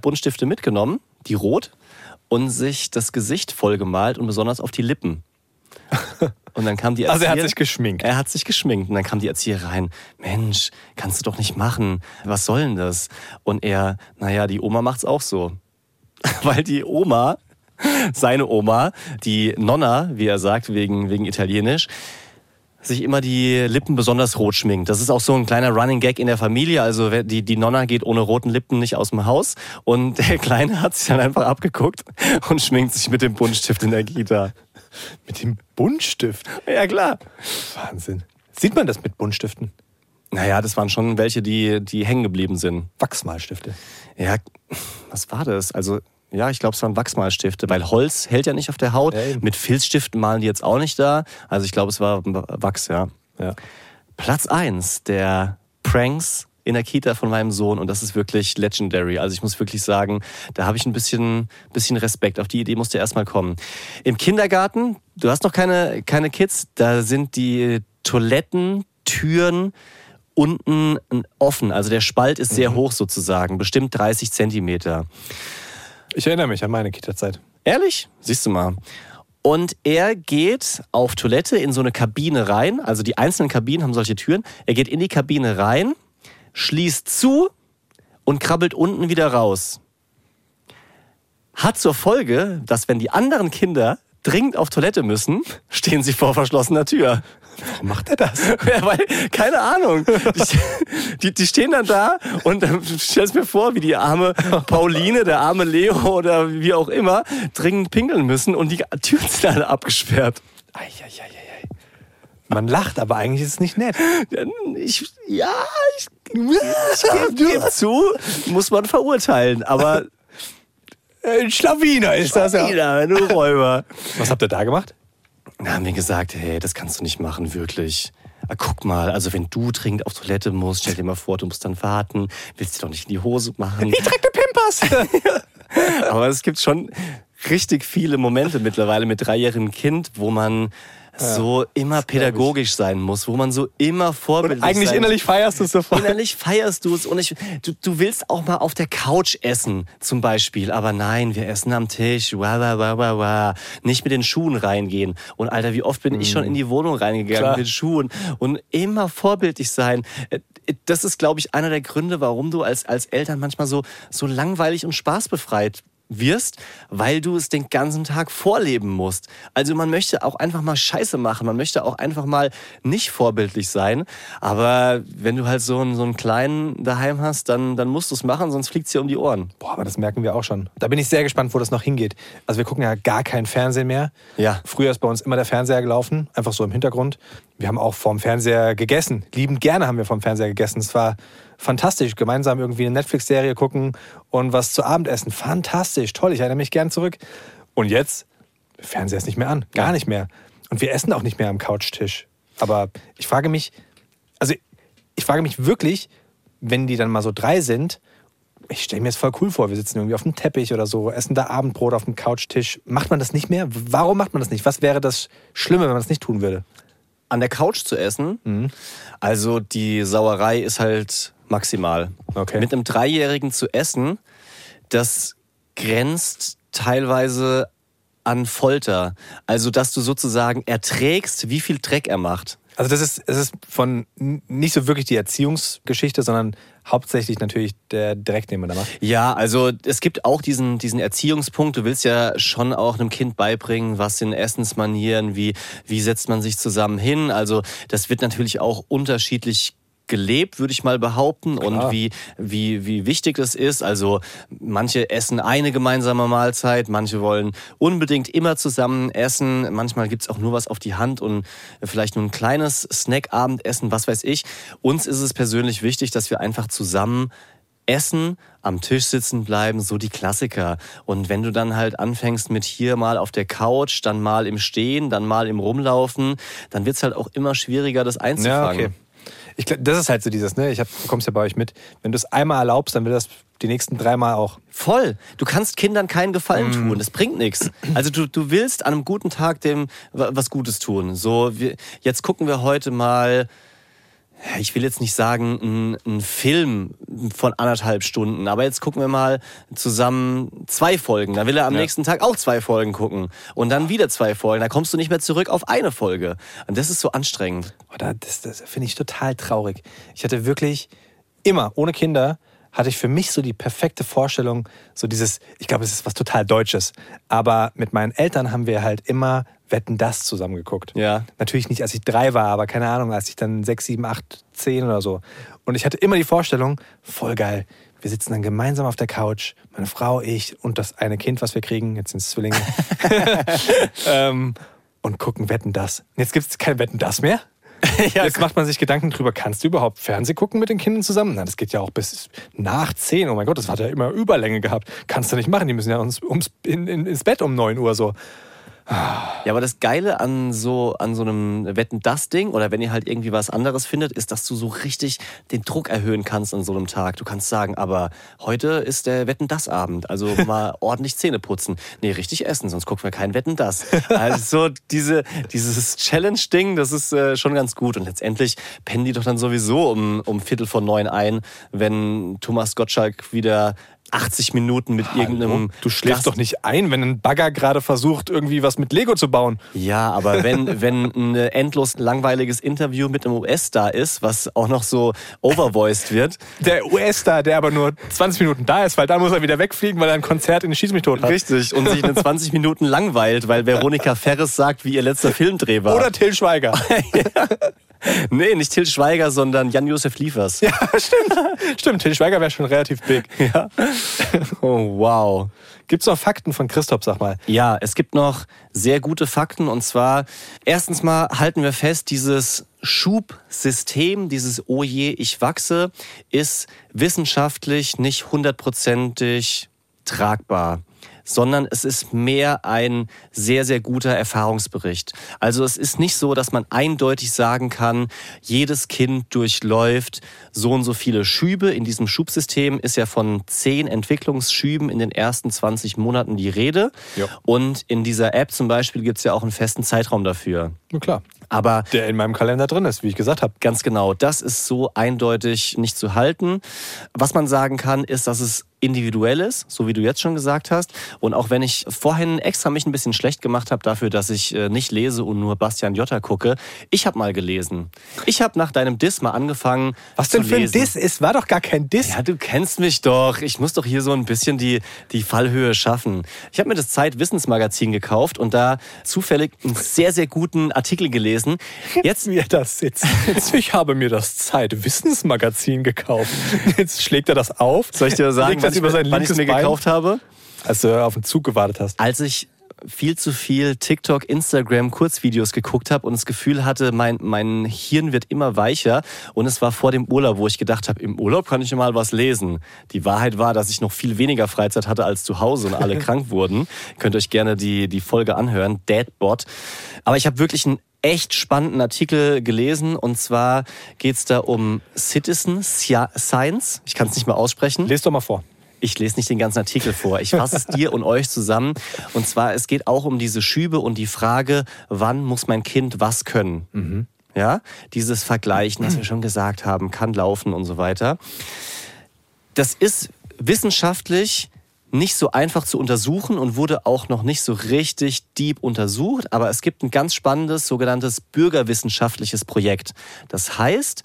Buntstifte mitgenommen, die rot, und sich das Gesicht vollgemalt und besonders auf die Lippen. Und dann kam die Erzieher, Also er hat sich geschminkt. Er hat sich geschminkt. Und dann kam die Erzieher rein. Mensch, kannst du doch nicht machen. Was soll denn das? Und er, naja, die Oma macht's auch so. Weil die Oma, seine Oma, die Nonna, wie er sagt, wegen, wegen Italienisch, sich immer die Lippen besonders rot schminkt. Das ist auch so ein kleiner Running Gag in der Familie. Also die, die Nonna geht ohne roten Lippen nicht aus dem Haus. Und der Kleine hat sich dann einfach abgeguckt und schminkt sich mit dem Buntstift in der Kita. Mit dem Buntstift. Ja, klar. Wahnsinn. Sieht man das mit Buntstiften? Naja, das waren schon welche, die, die hängen geblieben sind. Wachsmalstifte. Ja, was war das? Also, ja, ich glaube, es waren Wachsmalstifte, weil Holz hält ja nicht auf der Haut. Eben. Mit Filzstiften malen die jetzt auch nicht da. Also, ich glaube, es war Wachs, ja. Ja. Platz eins der Pranks in der Kita von meinem Sohn und das ist wirklich legendary. Also ich muss wirklich sagen, da habe ich ein bisschen, bisschen Respekt. Auf die Idee musste erstmal kommen. Im Kindergarten, du hast noch keine, keine Kids, da sind die Toilettentüren unten offen. Also der Spalt ist sehr hoch sozusagen, bestimmt 30 Zentimeter. Ich erinnere mich an meine Kita-Zeit. Ehrlich? Siehst du mal. Und er geht auf Toilette in so eine Kabine rein. Also die einzelnen Kabinen haben solche Türen. Er geht in die Kabine rein, schließt zu und krabbelt unten wieder raus. Hat zur Folge, dass wenn die anderen Kinder dringend auf Toilette müssen, stehen sie vor verschlossener Tür. Warum macht er das? Ja, weil, keine Ahnung. Die, die, die stehen dann da und dann stellst mir vor, wie die arme Pauline, der arme Leo oder wie auch immer dringend pinkeln müssen und die Türen sind alle abgesperrt. Eieieiei. Man lacht, aber eigentlich ist es nicht nett. Ich, ja, ich, ich gebe geb zu, muss man verurteilen, aber Ein Schlawiner ist das ja. wieder, du Räuber. Was habt ihr da gemacht? Da haben wir gesagt, hey, das kannst du nicht machen, wirklich. Ah, guck mal, also wenn du dringend auf Toilette musst, stell dir mal vor, du musst dann warten, willst dir doch nicht in die Hose machen. Ich trage Pimpers. Aber es gibt schon richtig viele Momente mittlerweile mit dreijährigem Kind, wo man so immer pädagogisch sein muss, wo man so immer vorbildlich Eigentlich sein innerlich feierst du es sofort. Innerlich feierst du es und ich, du, du willst auch mal auf der Couch essen, zum Beispiel. Aber nein, wir essen am Tisch. Wah, wah, wah, wah, wah. Nicht mit den Schuhen reingehen. Und Alter, wie oft bin ich schon in die Wohnung reingegangen Klar. mit Schuhen und immer vorbildlich sein. Äh, Das ist, glaube ich, einer der Gründe, warum du als, als Eltern manchmal so, so langweilig und spaßbefreit wirst, weil du es den ganzen Tag vorleben musst. Also man möchte auch einfach mal Scheiße machen, man möchte auch einfach mal nicht vorbildlich sein, aber wenn du halt so einen, so einen kleinen daheim hast, dann, dann musst du es machen, sonst fliegt es dir um die Ohren. Boah, aber das merken wir auch schon. Da bin ich sehr gespannt, wo das noch hingeht. Also wir gucken ja gar keinen Fernsehen mehr. Ja. Früher ist bei uns immer der Fernseher gelaufen, einfach so im Hintergrund. Wir haben auch vorm Fernseher gegessen. Liebend gerne haben wir vorm Fernseher gegessen. Es war fantastisch. Gemeinsam irgendwie eine Netflix-Serie gucken und was zu Abend essen. Fantastisch, toll. Ich erinnere mich gern zurück. Und jetzt, Fernseher ist nicht mehr an. Gar nicht mehr. Und wir essen auch nicht mehr am Couchtisch. Aber ich frage mich, also ich frage mich wirklich, wenn die dann mal so drei sind, ich stelle mir das voll cool vor. Wir sitzen irgendwie auf dem Teppich oder so, essen da Abendbrot auf dem Couchtisch. Macht man das nicht mehr? Warum macht man das nicht? Was wäre das Schlimme, wenn man das nicht tun würde? An der Couch zu essen, Mhm. also die Sauerei ist halt maximal. Okay. Mit einem Dreijährigen zu essen, das grenzt teilweise an Folter. Also, dass du sozusagen erträgst, wie viel Dreck er macht. Also das ist, es ist von nicht so wirklich die Erziehungsgeschichte, sondern hauptsächlich natürlich der Dreck, den man da macht. Ja, also es gibt auch diesen, diesen Erziehungspunkt. Du willst ja schon auch einem Kind beibringen, was sind Essensmanieren, wie, wie setzt man sich zusammen hin. Also das wird natürlich auch unterschiedlich gelebt, würde ich mal behaupten, Klar. und wie, wie, wie wichtig das ist. Also manche essen eine gemeinsame Mahlzeit, manche wollen unbedingt immer zusammen essen, manchmal gibt's auch nur was auf die Hand und vielleicht nur ein kleines Snack-Abendessen, was weiß ich. Uns ist es persönlich wichtig, dass wir einfach zusammen essen, am Tisch sitzen bleiben, so die Klassiker. Und wenn du dann halt anfängst mit hier mal auf der Couch, dann mal im Stehen, dann mal im Rumlaufen, dann wird's halt auch immer schwieriger, das einzufangen. Ich, glaub, das ist halt so dieses, ne? Ich hab, bekomm's ja bei euch mit. Wenn du es einmal erlaubst, dann will das die nächsten dreimal auch. Voll. Du kannst Kindern keinen Gefallen tun. Das bringt nichts. Also du, du willst an einem guten Tag dem wa- was Gutes tun. So, wir, jetzt gucken wir heute mal, ich will jetzt nicht sagen, ein, ein Film von anderthalb Stunden, aber jetzt gucken wir mal zusammen zwei Folgen. Dann will er am Ja. nächsten Tag auch zwei Folgen gucken. Und dann wieder zwei Folgen. Da kommst du nicht mehr zurück auf eine Folge. Und das ist so anstrengend. Oder das, das finde ich total traurig. Ich hatte wirklich immer, ohne Kinder, hatte ich für mich so die perfekte Vorstellung, so dieses, ich glaube, es ist was total Deutsches. Aber mit meinen Eltern haben wir halt immer Wetten das zusammen geguckt. Ja. Natürlich nicht, als ich drei war, aber keine Ahnung, als ich dann sechs, sieben, acht, zehn oder so. Und ich hatte immer die Vorstellung, voll geil. Wir sitzen dann gemeinsam auf der Couch, meine Frau, ich und das eine Kind, was wir kriegen, jetzt sind es Zwillinge, ähm, und gucken Wetten das. Und Jetzt gibt es kein Wetten das mehr. Jetzt macht man sich Gedanken drüber, kannst du überhaupt Fernseh gucken mit den Kindern zusammen? Na, das geht ja auch bis nach 10. Oh mein Gott, das hat ja immer Überlänge gehabt. Kannst du nicht machen, die müssen ja uns ums, in, in, ins Bett um 9 Uhr so. Ja, aber das Geile an so, an so einem Wetten das Ding oder wenn ihr halt irgendwie was anderes findet, ist, dass du so richtig den Druck erhöhen kannst an so einem Tag. Du kannst sagen, aber heute ist der Wetten das Abend, also mal ordentlich Zähne putzen. Nee, richtig essen, sonst gucken wir kein Wetten das. Also so diese, dieses Challenge-Ding, das ist äh, schon ganz gut. Und letztendlich pennen die doch dann sowieso um, um Viertel vor neun ein, wenn Thomas Gottschalk wieder 80 Minuten mit irgendeinem. Du schläfst Gast- doch nicht ein, wenn ein Bagger gerade versucht, irgendwie was mit Lego zu bauen. Ja, aber wenn, wenn ein endlos langweiliges Interview mit einem US-Star ist, was auch noch so overvoiced wird, Der US-Star, der aber nur 20 Minuten da ist, weil dann muss er wieder wegfliegen, weil er ein Konzert in Schieß mich tot hat. richtig, und sich in 20 Minuten langweilt, weil Veronika Ferres sagt, wie ihr letzter Filmdreh war. Oder Till Schweiger. nee, nicht Till Schweiger, sondern Jan-Josef Liefers. ja, stimmt. Stimmt, Till Schweiger wäre schon relativ big. Ja. Oh, wow. Gibt's noch Fakten von Christoph, sag mal? Ja, es gibt noch sehr gute Fakten und zwar erstens mal halten wir fest, dieses Schubsystem, dieses Oh je, ich wachse, ist wissenschaftlich nicht hundertprozentig tragbar sondern es ist mehr ein sehr, sehr guter Erfahrungsbericht. Also es ist nicht so, dass man eindeutig sagen kann, jedes Kind durchläuft so und so viele Schübe. In diesem Schubsystem ist ja von zehn Entwicklungsschüben in den ersten 20 Monaten die Rede. Ja. Und in dieser App zum Beispiel gibt es ja auch einen festen Zeitraum dafür. Na klar. Aber Der in meinem Kalender drin ist, wie ich gesagt habe. Ganz genau, das ist so eindeutig nicht zu halten. Was man sagen kann, ist, dass es individuell ist, so wie du jetzt schon gesagt hast. Und auch wenn ich vorhin extra mich ein bisschen schlecht gemacht habe dafür, dass ich äh, nicht lese und nur Bastian Jotta gucke, ich habe mal gelesen. Ich habe nach deinem Diss mal angefangen. Was denn für ein lesen. Diss? Es war doch gar kein Diss. Ja, du kennst mich doch. Ich muss doch hier so ein bisschen die, die Fallhöhe schaffen. Ich habe mir das Zeit-Wissensmagazin gekauft und da zufällig einen sehr, sehr guten Artikel gelesen. Jetzt mir das jetzt. Ich habe mir das Zeit-Wissensmagazin gekauft. Jetzt schlägt er das auf. soll ich dir sagen, legt wann über ich, sein ich linkes mir Bein, gekauft habe? als du auf den Zug gewartet hast. Als ich viel zu viel TikTok, Instagram, Kurzvideos geguckt habe und das Gefühl hatte, mein, mein Hirn wird immer weicher. Und es war vor dem Urlaub, wo ich gedacht habe, im Urlaub kann ich mal was lesen. Die Wahrheit war, dass ich noch viel weniger Freizeit hatte als zu Hause und alle krank wurden. Könnt euch gerne die, die Folge anhören, Dadbot. Aber ich habe wirklich einen echt spannenden Artikel gelesen und zwar geht's da um Citizen Science. Ich kann es nicht mehr aussprechen. Lest doch mal vor. Ich lese nicht den ganzen Artikel vor. Ich fasse es dir und euch zusammen. Und zwar, es geht auch um diese Schübe und die Frage, wann muss mein Kind was können? Ja, dieses Vergleichen, was wir schon gesagt haben, kann laufen und so weiter. Das ist wissenschaftlich nicht so einfach zu untersuchen und wurde auch noch nicht so richtig deep untersucht. Aber es gibt ein ganz spannendes sogenanntes bürgerwissenschaftliches Projekt. Das heißt,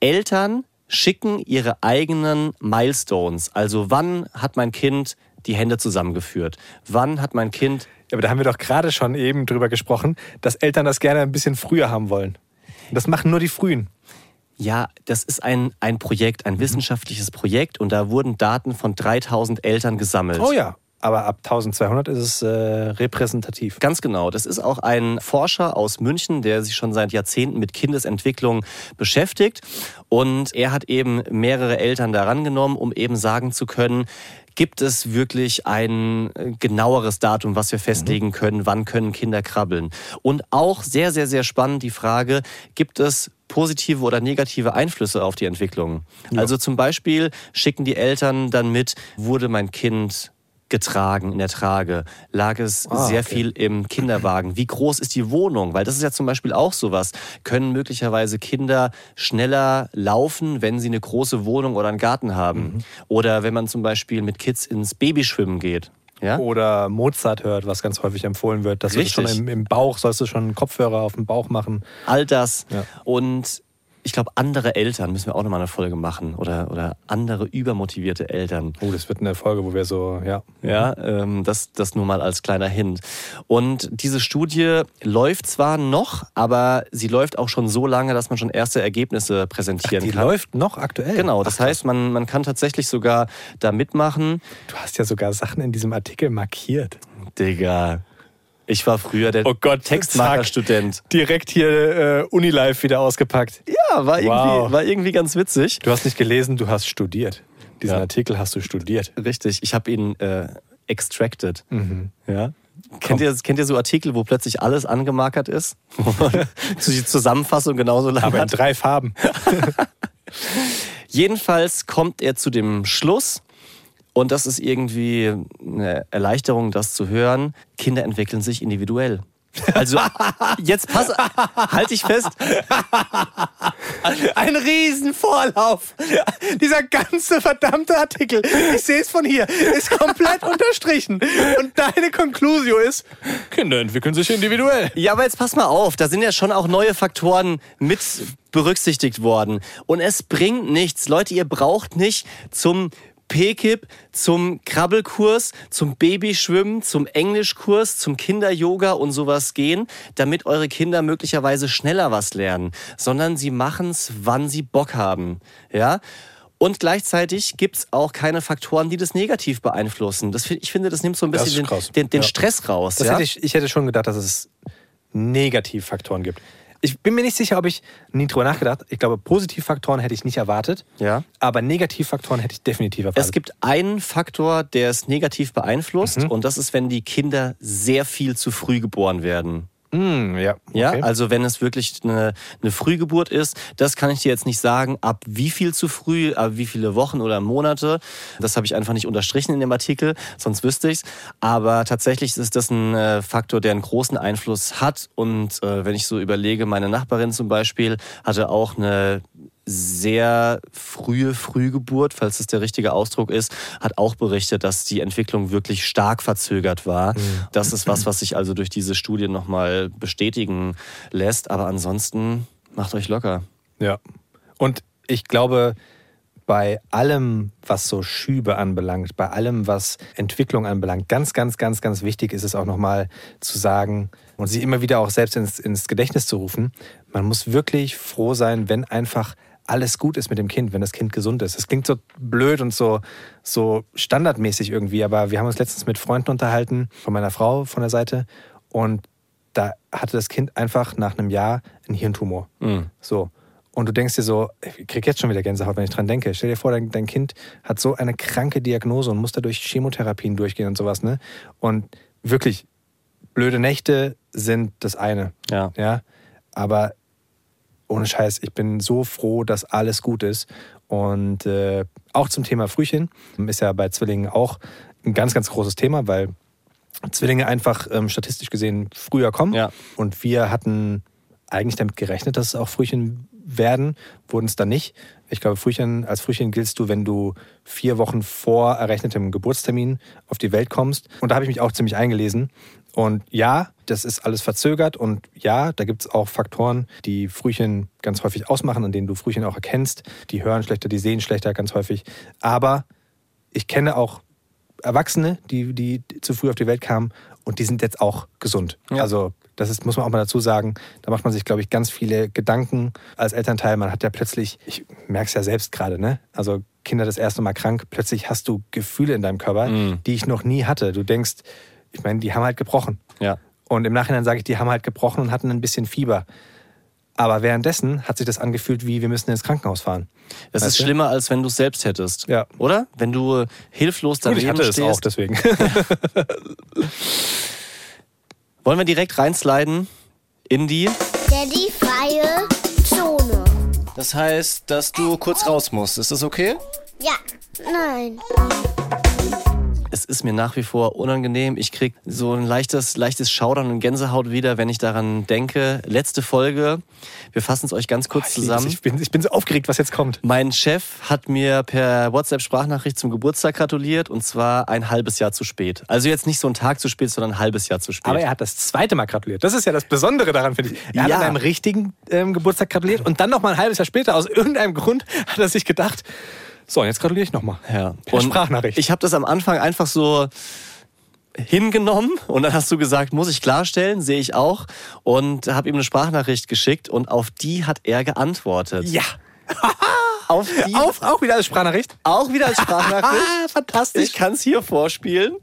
Eltern schicken ihre eigenen Milestones. Also wann hat mein Kind die Hände zusammengeführt? Wann hat mein Kind Aber da haben wir doch gerade schon eben drüber gesprochen, dass Eltern das gerne ein bisschen früher haben wollen. Und das machen nur die Frühen. Ja, das ist ein, ein Projekt, ein wissenschaftliches Projekt und da wurden Daten von 3000 Eltern gesammelt. Oh ja. Aber ab 1200 ist es äh, repräsentativ. Ganz genau. Das ist auch ein Forscher aus München, der sich schon seit Jahrzehnten mit Kindesentwicklung beschäftigt. Und er hat eben mehrere Eltern daran genommen, um eben sagen zu können, gibt es wirklich ein äh, genaueres Datum, was wir festlegen können, wann können Kinder krabbeln. Und auch sehr, sehr, sehr spannend die Frage, gibt es positive oder negative Einflüsse auf die Entwicklung? Also zum Beispiel schicken die Eltern dann mit, wurde mein Kind getragen in der Trage? Lag es Ah, sehr okay. viel im Kinderwagen? Wie groß ist die Wohnung? Weil das ist ja zum Beispiel auch sowas. Können möglicherweise Kinder schneller laufen, wenn sie eine große Wohnung oder einen Garten haben? Mhm. Oder wenn man zum Beispiel mit Kids ins Babyschwimmen geht? Ja? Oder Mozart hört, was ganz häufig empfohlen wird. Das Richtig. schon im, im Bauch, sollst du schon einen Kopfhörer auf dem Bauch machen. All das. Ja. Und ich glaube, andere Eltern müssen wir auch nochmal eine Folge machen. Oder, oder andere übermotivierte Eltern. Oh, das wird eine Folge, wo wir so, ja. Ja, ähm, das, das nur mal als kleiner Hint. Und diese Studie läuft zwar noch, aber sie läuft auch schon so lange, dass man schon erste Ergebnisse präsentieren Die kann. läuft noch aktuell. Genau, das Ach, heißt, man, man kann tatsächlich sogar da mitmachen. Du hast ja sogar Sachen in diesem Artikel markiert. Digga, ich war früher der Oh Gott, Textmarkerstudent. Direkt hier äh, Unilive wieder ausgepackt. Ja, war irgendwie, Wow. war irgendwie ganz witzig. Du hast nicht gelesen, du hast studiert. Diesen Ja. Artikel hast du studiert. Richtig, ich habe ihn äh, extracted. Mhm. Ja. Kennt ihr, kennt ihr so Artikel, wo plötzlich alles angemarkert ist? die Zusammenfassung genauso lang Aber in hat? drei Farben. Jedenfalls kommt er zu dem Schluss, und das ist irgendwie eine Erleichterung, das zu hören, Kinder entwickeln sich individuell. Also jetzt pass, halt dich fest. Ein Riesenvorlauf. Dieser ganze verdammte Artikel, ich sehe es von hier, ist komplett unterstrichen. Und deine Konklusio ist, Kinder entwickeln sich individuell. Ja, aber jetzt pass mal auf, da sind ja schon auch neue Faktoren mit berücksichtigt worden. Und es bringt nichts. Leute, ihr braucht nicht zum PKIP, zum Krabbelkurs, zum Babyschwimmen, zum Englischkurs, zum Kinder-Yoga und sowas gehen, damit eure Kinder möglicherweise schneller was lernen, sondern sie machen es, wann sie Bock haben. Ja? Und gleichzeitig gibt es auch keine Faktoren, die das negativ beeinflussen. Das, ich finde, das nimmt so ein bisschen den, den, den Ja. Stress raus. Ja? hätte ich, ich hätte schon gedacht, dass es Negativfaktoren gibt. Ich bin mir nicht sicher, ob ich nie drüber nachgedacht. Ich glaube, Positivfaktoren hätte ich nicht erwartet. Ja. Aber Negativfaktoren hätte ich definitiv erwartet. Es gibt einen Faktor, der es negativ beeinflusst, und das ist, wenn die Kinder sehr viel zu früh geboren werden. Hm, ja. Ja, okay. also wenn es wirklich eine, eine Frühgeburt ist, das kann ich dir jetzt nicht sagen, ab wie viel zu früh, ab wie viele Wochen oder Monate. Das habe ich einfach nicht unterstrichen in dem Artikel, sonst wüsste ich's. Aber tatsächlich ist das ein äh, Faktor, der einen großen Einfluss hat. Und äh, wenn ich so überlege, meine Nachbarin zum Beispiel hatte auch eine sehr frühe Frühgeburt, falls das der richtige Ausdruck ist, hat auch berichtet, dass die Entwicklung wirklich stark verzögert war. Das ist was, was sich also durch diese Studie nochmal bestätigen lässt. Aber ansonsten macht euch locker. Ja. Und ich glaube, bei allem, was so Schübe anbelangt, bei allem, was Entwicklung anbelangt, ganz, ganz, ganz, ganz wichtig ist es auch nochmal zu sagen und sich immer wieder auch selbst ins, ins Gedächtnis zu rufen, man muss wirklich froh sein, wenn einfach alles gut ist mit dem Kind, wenn das Kind gesund ist. Das klingt so blöd und so, so standardmäßig irgendwie, aber wir haben uns letztens mit Freunden unterhalten, von meiner Frau von der Seite, und da hatte das Kind einfach nach einem Jahr einen Hirntumor. So. Und du denkst dir so, ich krieg jetzt schon wieder Gänsehaut, wenn ich dran denke. Stell dir vor, dein, dein Kind hat so eine kranke Diagnose und muss da durch Chemotherapien durchgehen und sowas, ne? Und wirklich, blöde Nächte sind das eine. Ja. Ja. Aber ohne Scheiß, ich bin so froh, dass alles gut ist. Und äh, auch zum Thema Frühchen ist ja bei Zwillingen auch ein ganz, ganz großes Thema, weil Zwillinge einfach ähm, statistisch gesehen früher kommen. Ja. Und wir hatten eigentlich damit gerechnet, dass es auch Frühchen werden, wurden es dann nicht. Ich glaube, Frühchen, als Frühchen giltst du, wenn du vier Wochen vor errechnetem Geburtstermin auf die Welt kommst. Und da habe ich mich auch ziemlich eingelesen. Und ja, das ist alles verzögert. Und ja, da gibt es auch Faktoren, die Frühchen ganz häufig ausmachen, an denen du Frühchen auch erkennst. Die hören schlechter, die sehen schlechter ganz häufig. Aber ich kenne auch Erwachsene, die, die zu früh auf die Welt kamen und die sind jetzt auch gesund. Ja. Also das ist, muss man auch mal dazu sagen, da macht man sich, glaube ich, ganz viele Gedanken als Elternteil. Man hat ja plötzlich, ich merke es ja selbst gerade, ne? Also Kinder das erste Mal krank, plötzlich hast du Gefühle in deinem Körper, die ich noch nie hatte. Du denkst, ich meine, die haben halt gebrochen. Ja. Und im Nachhinein sage ich, die haben halt gebrochen und hatten ein bisschen Fieber. Aber währenddessen hat sich das angefühlt, wie wir müssen ins Krankenhaus fahren. Das Weißt ist du? schlimmer, als wenn du es selbst hättest. Ja. Oder? Wenn du hilflos Gut, daneben ich hatte es stehst. auch, deswegen. Wollen wir direkt reinsliden in die? Daddy freie Zone. Das heißt, dass du kurz raus musst. Ist das okay? Ja. Nein. Es ist mir nach wie vor unangenehm. Ich krieg so ein leichtes, leichtes Schaudern und Gänsehaut wieder, wenn ich daran denke. Letzte Folge. Wir fassen es euch ganz kurz zusammen. Ich bin, ich bin so aufgeregt, was jetzt kommt. Mein Chef hat mir per WhatsApp-Sprachnachricht zum Geburtstag gratuliert und zwar ein halbes Jahr zu spät. Also jetzt nicht so ein Tag zu spät, sondern ein halbes Jahr zu spät. Aber er hat das zweite Mal gratuliert. Das ist ja das Besondere daran, finde ich. Er hat Ja. an einem richtigen ähm, Geburtstag gratuliert und dann noch mal ein halbes Jahr später, aus irgendeinem Grund, hat er sich gedacht, so, jetzt gratuliere ich nochmal. Ja. Per Sprachnachricht. Ich habe das am Anfang einfach so hingenommen und dann hast du gesagt, muss ich klarstellen, sehe ich auch und habe ihm eine Sprachnachricht geschickt und auf die hat er geantwortet. ja. Auf die Auf, auch wieder als Sprachnachricht. auch wieder als Sprachnachricht. Ah, fantastisch. Ich kann es hier vorspielen.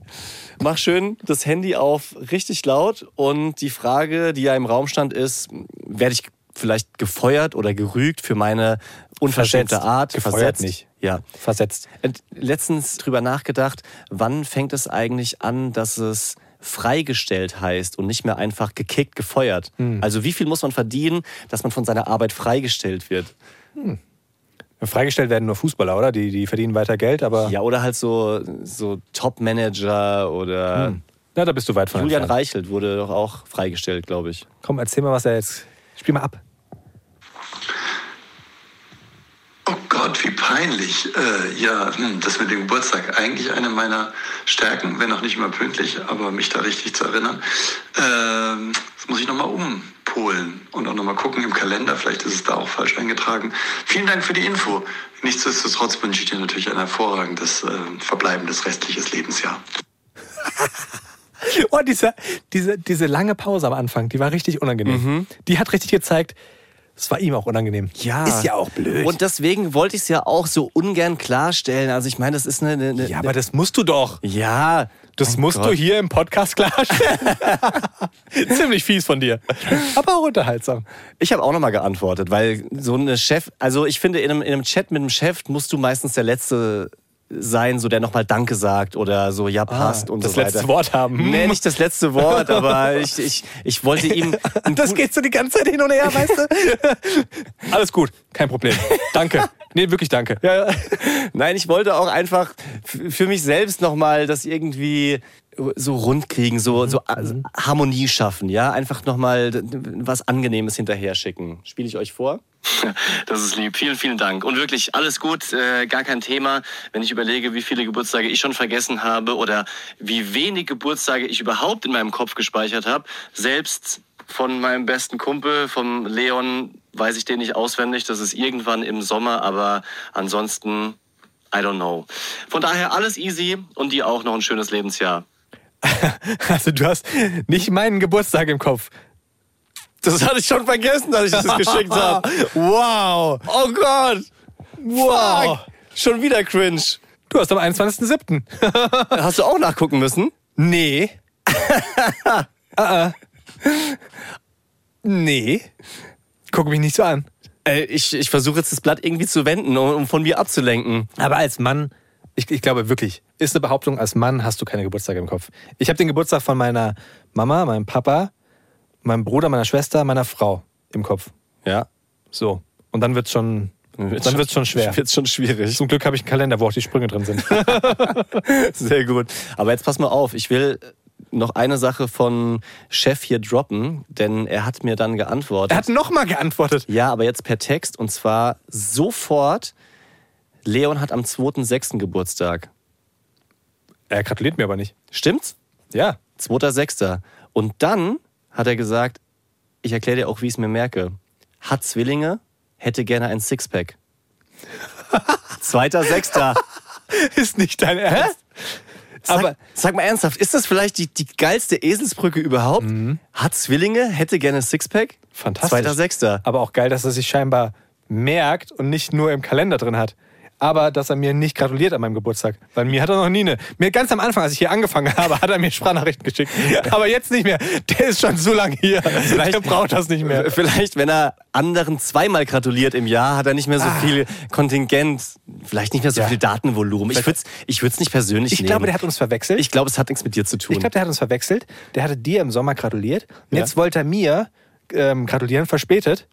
Mach schön das Handy auf richtig laut und die Frage, die ja im Raum stand, ist, werde ich vielleicht gefeuert oder gerügt für meine unverschämte Versetzt. Art? Gefeuert nicht. Ja. Versetzt. Und letztens drüber nachgedacht, wann fängt es eigentlich an, dass es freigestellt heißt und nicht mehr einfach gekickt, gefeuert? Hm. Also wie viel muss man verdienen, dass man von seiner Arbeit freigestellt wird? Freigestellt werden nur Fußballer, oder? Die, die verdienen weiter Geld, aber. Ja, oder halt so, so Top-Manager oder Hm. Na, da bist du weit von Julian entfernt. Reichelt wurde doch auch freigestellt, glaube ich. Komm, erzähl mal, was er jetzt. Spiel mal ab. Peinlich. Äh, ja, hm, das mit dem Geburtstag, eigentlich eine meiner Stärken, wenn auch nicht immer pünktlich, aber mich da richtig zu erinnern. Ähm, das muss ich nochmal umpolen und auch nochmal gucken im Kalender. Vielleicht ist es da auch falsch eingetragen. Vielen Dank für die Info. Nichtsdestotrotz wünsche ich dir natürlich ein hervorragendes, äh, verbleibendes restliches Lebensjahr. Oh, diese, diese, diese lange Pause am Anfang, die war richtig unangenehm. Die hat richtig gezeigt, es war ihm auch unangenehm. Ja. Ist ja auch blöd. Und deswegen wollte ich es ja auch so ungern klarstellen. Also ich meine, das ist eine... eine, eine ja, aber das musst du doch. ja, Das Oh musst Gott. du hier im Podcast klarstellen. Ziemlich fies von dir. Aber auch unterhaltsam. Ich habe auch nochmal geantwortet, weil so eine Chef, also ich finde, in einem, in einem Chat mit einem Chef musst du meistens der Letzte sein, so der nochmal Danke sagt oder so, ja, passt und Ah, das so weiter. letzte Wort haben. Nee, nicht das letzte Wort, aber ich, ich, ich wollte ihm. Das geht so die ganze Zeit hin und her, weißt du? Alles gut, kein Problem. Danke. Nee, wirklich danke. Ja, ja. Nein, ich wollte auch einfach für mich selbst nochmal das irgendwie so rund kriegen, so, so also Harmonie schaffen, ja? Einfach nochmal was Angenehmes hinterher schicken. Spiele ich euch vor? Das ist lieb. Vielen, vielen Dank. Und wirklich alles gut, äh, gar kein Thema. Wenn ich überlege, wie viele Geburtstage ich schon vergessen habe oder wie wenig Geburtstage ich überhaupt in meinem Kopf gespeichert habe, selbst von meinem besten Kumpel, vom Leon, weiß ich den nicht auswendig. Das ist irgendwann im Sommer, aber ansonsten, I don't know. Von daher alles easy und dir auch noch ein schönes Lebensjahr. Also du hast nicht meinen Geburtstag im Kopf. Das hatte ich schon vergessen, dass ich das geschickt habe. Wow. Oh Gott! Wow. Fuck. Schon wieder cringe. Du hast am 21.07. Hast du auch nachgucken müssen? Nee. ah. Nee. Guck mich nicht so an. Ey, ich, ich versuche jetzt das Blatt irgendwie zu wenden, um, um von mir abzulenken. Aber als Mann, ich, ich glaube wirklich, ist eine Behauptung, als Mann hast du keine Geburtstage im Kopf. Ich habe den Geburtstag von meiner Mama, meinem Papa, meinem Bruder, meiner Schwester, meiner Frau im Kopf. Ja. So. Und dann wird's schon, dann wird's schon schwer. Wird's schon schwierig. Zum Glück habe ich einen Kalender, wo auch die Sprünge drin sind. Sehr gut. Aber jetzt pass mal auf, ich will noch eine Sache von Chef hier droppen, denn er hat mir dann geantwortet. er hat nochmal geantwortet. Ja, aber jetzt per Text und zwar sofort. Leon hat am 2.6. Geburtstag. Er gratuliert mir aber nicht. Stimmt's? Ja. 2.6. Und dann hat er gesagt, ich erkläre dir auch, wie ich es mir merke. Hat Zwillinge, hätte gerne ein Sixpack. 2.6. Ist nicht dein Ernst? Sag, Aber- sag mal ernsthaft, ist das vielleicht die, die geilste Eselsbrücke überhaupt? Hat Zwillinge, hätte gerne ein Sixpack? Fantastisch. 2.6. Aber auch geil, dass er sich scheinbar merkt und nicht nur im Kalender drin hat. Aber dass er mir nicht gratuliert an meinem Geburtstag. Weil mir hat er noch nie eine. Mir ganz am Anfang, als ich hier angefangen habe, hat er mir Sprachnachrichten geschickt. Aber jetzt nicht mehr. Der ist schon so lange hier. Der braucht das nicht mehr. Vielleicht, wenn er anderen zweimal gratuliert im Jahr, hat er nicht mehr so viel Kontingent, vielleicht nicht mehr so Ah. Ja. viel Datenvolumen. Ich würde es ich würd's nicht persönlich Ich nehmen. glaube, der hat uns verwechselt. ich glaube, es hat nichts mit dir zu tun. Ich glaube, der hat uns verwechselt. Der hatte dir im Sommer gratuliert. Und Ja. jetzt wollte er mir ähm, gratulieren, verspätet.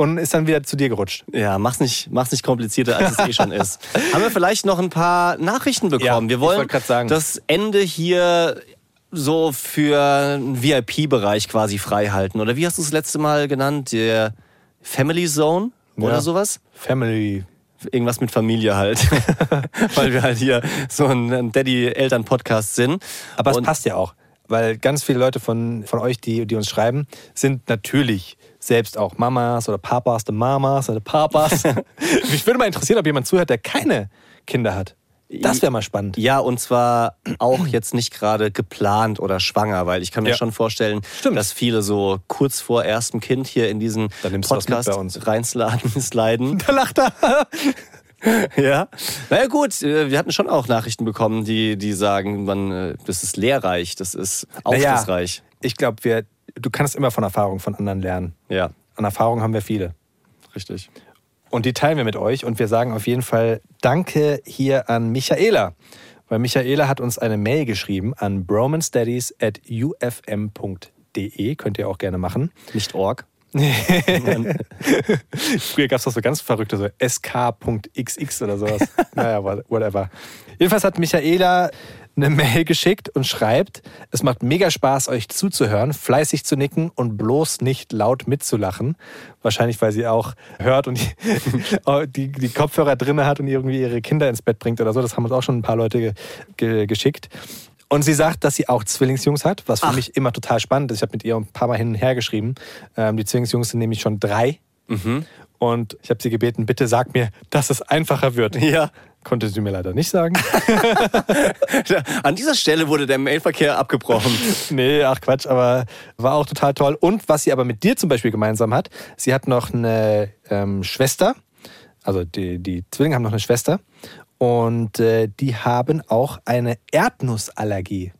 Und ist dann wieder zu dir gerutscht. Ja, mach's nicht, mach's nicht komplizierter, als es eh schon ist. Haben wir vielleicht noch ein paar Nachrichten bekommen? Ja, wir wollen das Ende hier so für einen VIP-Bereich quasi frei halten. Oder wie hast du es das letzte Mal genannt? Der Family Zone oder Ja. sowas? Family. Irgendwas mit Familie halt. Weil wir halt hier so ein Daddy-Eltern-Podcast sind. Aber es Und- passt ja auch. Weil ganz viele Leute von, von euch, die, die uns schreiben, sind natürlich selbst auch Mamas oder Papas oder Mamas oder Papas. Mich würde mal interessieren, ob jemand zuhört, der keine Kinder hat. Das wäre mal spannend. Ja, und zwar auch jetzt nicht gerade geplant oder schwanger, weil ich kann mir Ja. schon vorstellen, Stimmt. dass viele so kurz vor erstem Kind hier in diesen Podcast reinsladen, sliden. Da lacht er. Ja. Naja gut, äh, wir hatten schon auch Nachrichten bekommen, die, die sagen, man, äh, das ist lehrreich, das ist Naja, aufschlussreich. Ich glaube, wir, du kannst immer von Erfahrung von anderen lernen. Ja, An Erfahrung haben wir viele. richtig. Und die teilen wir mit euch. Und wir sagen auf jeden Fall Danke hier an Michaela. Weil Michaela hat uns eine Mail geschrieben an bromanstudies.ufm.de. Könnt ihr auch gerne machen. Nicht Org. Früher gab es doch so ganz verrückte, so sk.xx oder sowas. naja, whatever. Jedenfalls hat Michaela eine Mail geschickt und schreibt, es macht mega Spaß, euch zuzuhören, fleißig zu nicken und bloß nicht laut mitzulachen. Wahrscheinlich, weil sie auch hört und die, die, die Kopfhörer drinne hat und irgendwie ihre Kinder ins Bett bringt oder so. Das haben uns auch schon ein paar Leute ge ge geschickt. Und sie sagt, dass sie auch Zwillingsjungs hat, was für Ach. mich immer total spannend ist. Ich habe mit ihr ein paar Mal hin und her geschrieben. Ähm, die Zwillingsjungs sind nämlich schon drei. Mhm. Und ich habe sie gebeten, bitte sag mir, dass es einfacher wird. Ja. Konnte sie mir leider nicht sagen. An dieser Stelle wurde der Mailverkehr abgebrochen. nee, ach Quatsch, aber war auch total toll. Und was sie aber mit dir zum Beispiel gemeinsam hat, sie hat noch eine ähm, Schwester, also die, die Zwillinge haben noch eine Schwester und äh, die haben auch eine Erdnussallergie.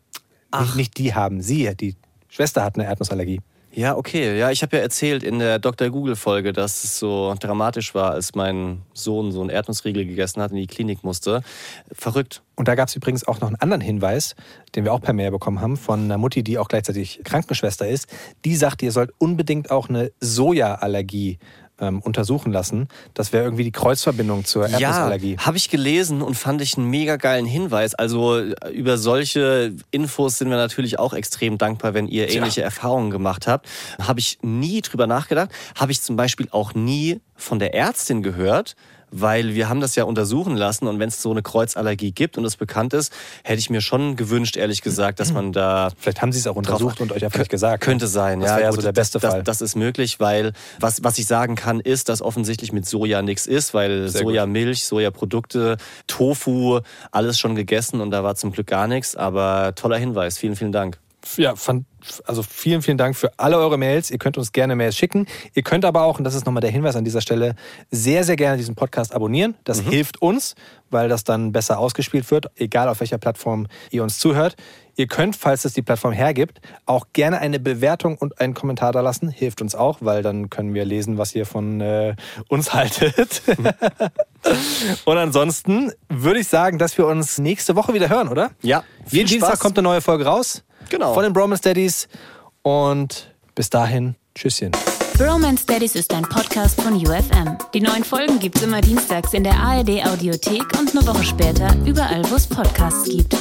Nicht, nicht die haben, sie, die Schwester hat eine Erdnussallergie. Ja, okay. Ja, ich habe ja erzählt in der Dr. Google-Folge, dass es so dramatisch war, als mein Sohn so einen Erdnussriegel gegessen hat und in die Klinik musste. Verrückt. Und da gab es übrigens auch noch einen anderen Hinweis, den wir auch per Mail bekommen haben, von einer Mutti, die auch gleichzeitig Krankenschwester ist. Die sagt, ihr sollt unbedingt auch eine Sojaallergie ähm, untersuchen lassen. Das wäre irgendwie die Kreuzverbindung zur Erdnussallergie. Ja, habe ich gelesen und fand ich einen mega geilen Hinweis. Also äh, über solche Infos sind wir natürlich auch extrem dankbar, wenn ihr ähnliche Erfahrungen gemacht habt. Habe ich nie drüber nachgedacht. Habe ich zum Beispiel auch nie von der Ärztin gehört. Weil wir haben das ja untersuchen lassen und wenn es so eine Kreuzallergie gibt und es bekannt ist, hätte ich mir schon gewünscht, ehrlich gesagt, dass man da Vielleicht haben sie es auch untersucht und euch einfach nicht gesagt. könnte sein, Das ja. wäre ja so der beste das, Fall. Das, das ist möglich, weil was, was ich sagen kann, ist, dass offensichtlich mit Soja nichts ist, weil Sehr. Sojamilch, Sojaprodukte, Tofu, alles schon gegessen und da war zum Glück gar nichts. Aber toller Hinweis, vielen, vielen Dank. Ja, fand, also vielen, vielen Dank für alle eure Mails. Ihr könnt uns gerne Mails schicken. Ihr könnt aber auch, und das ist nochmal der Hinweis an dieser Stelle, sehr, sehr gerne diesen Podcast abonnieren. Das hilft uns, weil das dann besser ausgespielt wird, egal auf welcher Plattform ihr uns zuhört. Ihr könnt, falls es die Plattform hergibt, auch gerne eine Bewertung und einen Kommentar da lassen. Hilft uns auch, weil dann können wir lesen, was ihr von äh, uns haltet. und ansonsten würde ich sagen, dass wir uns nächste Woche wieder hören, oder? Ja, Jeden Dienstag kommt eine neue Folge raus. Genau. Von den Bromance Daddies. Und bis dahin, Tschüsschen. Bromance Daddies ist ein Podcast von UFM. Die neuen Folgen gibt's immer dienstags in der ARD Audiothek und eine Woche später überall, wo es Podcasts gibt.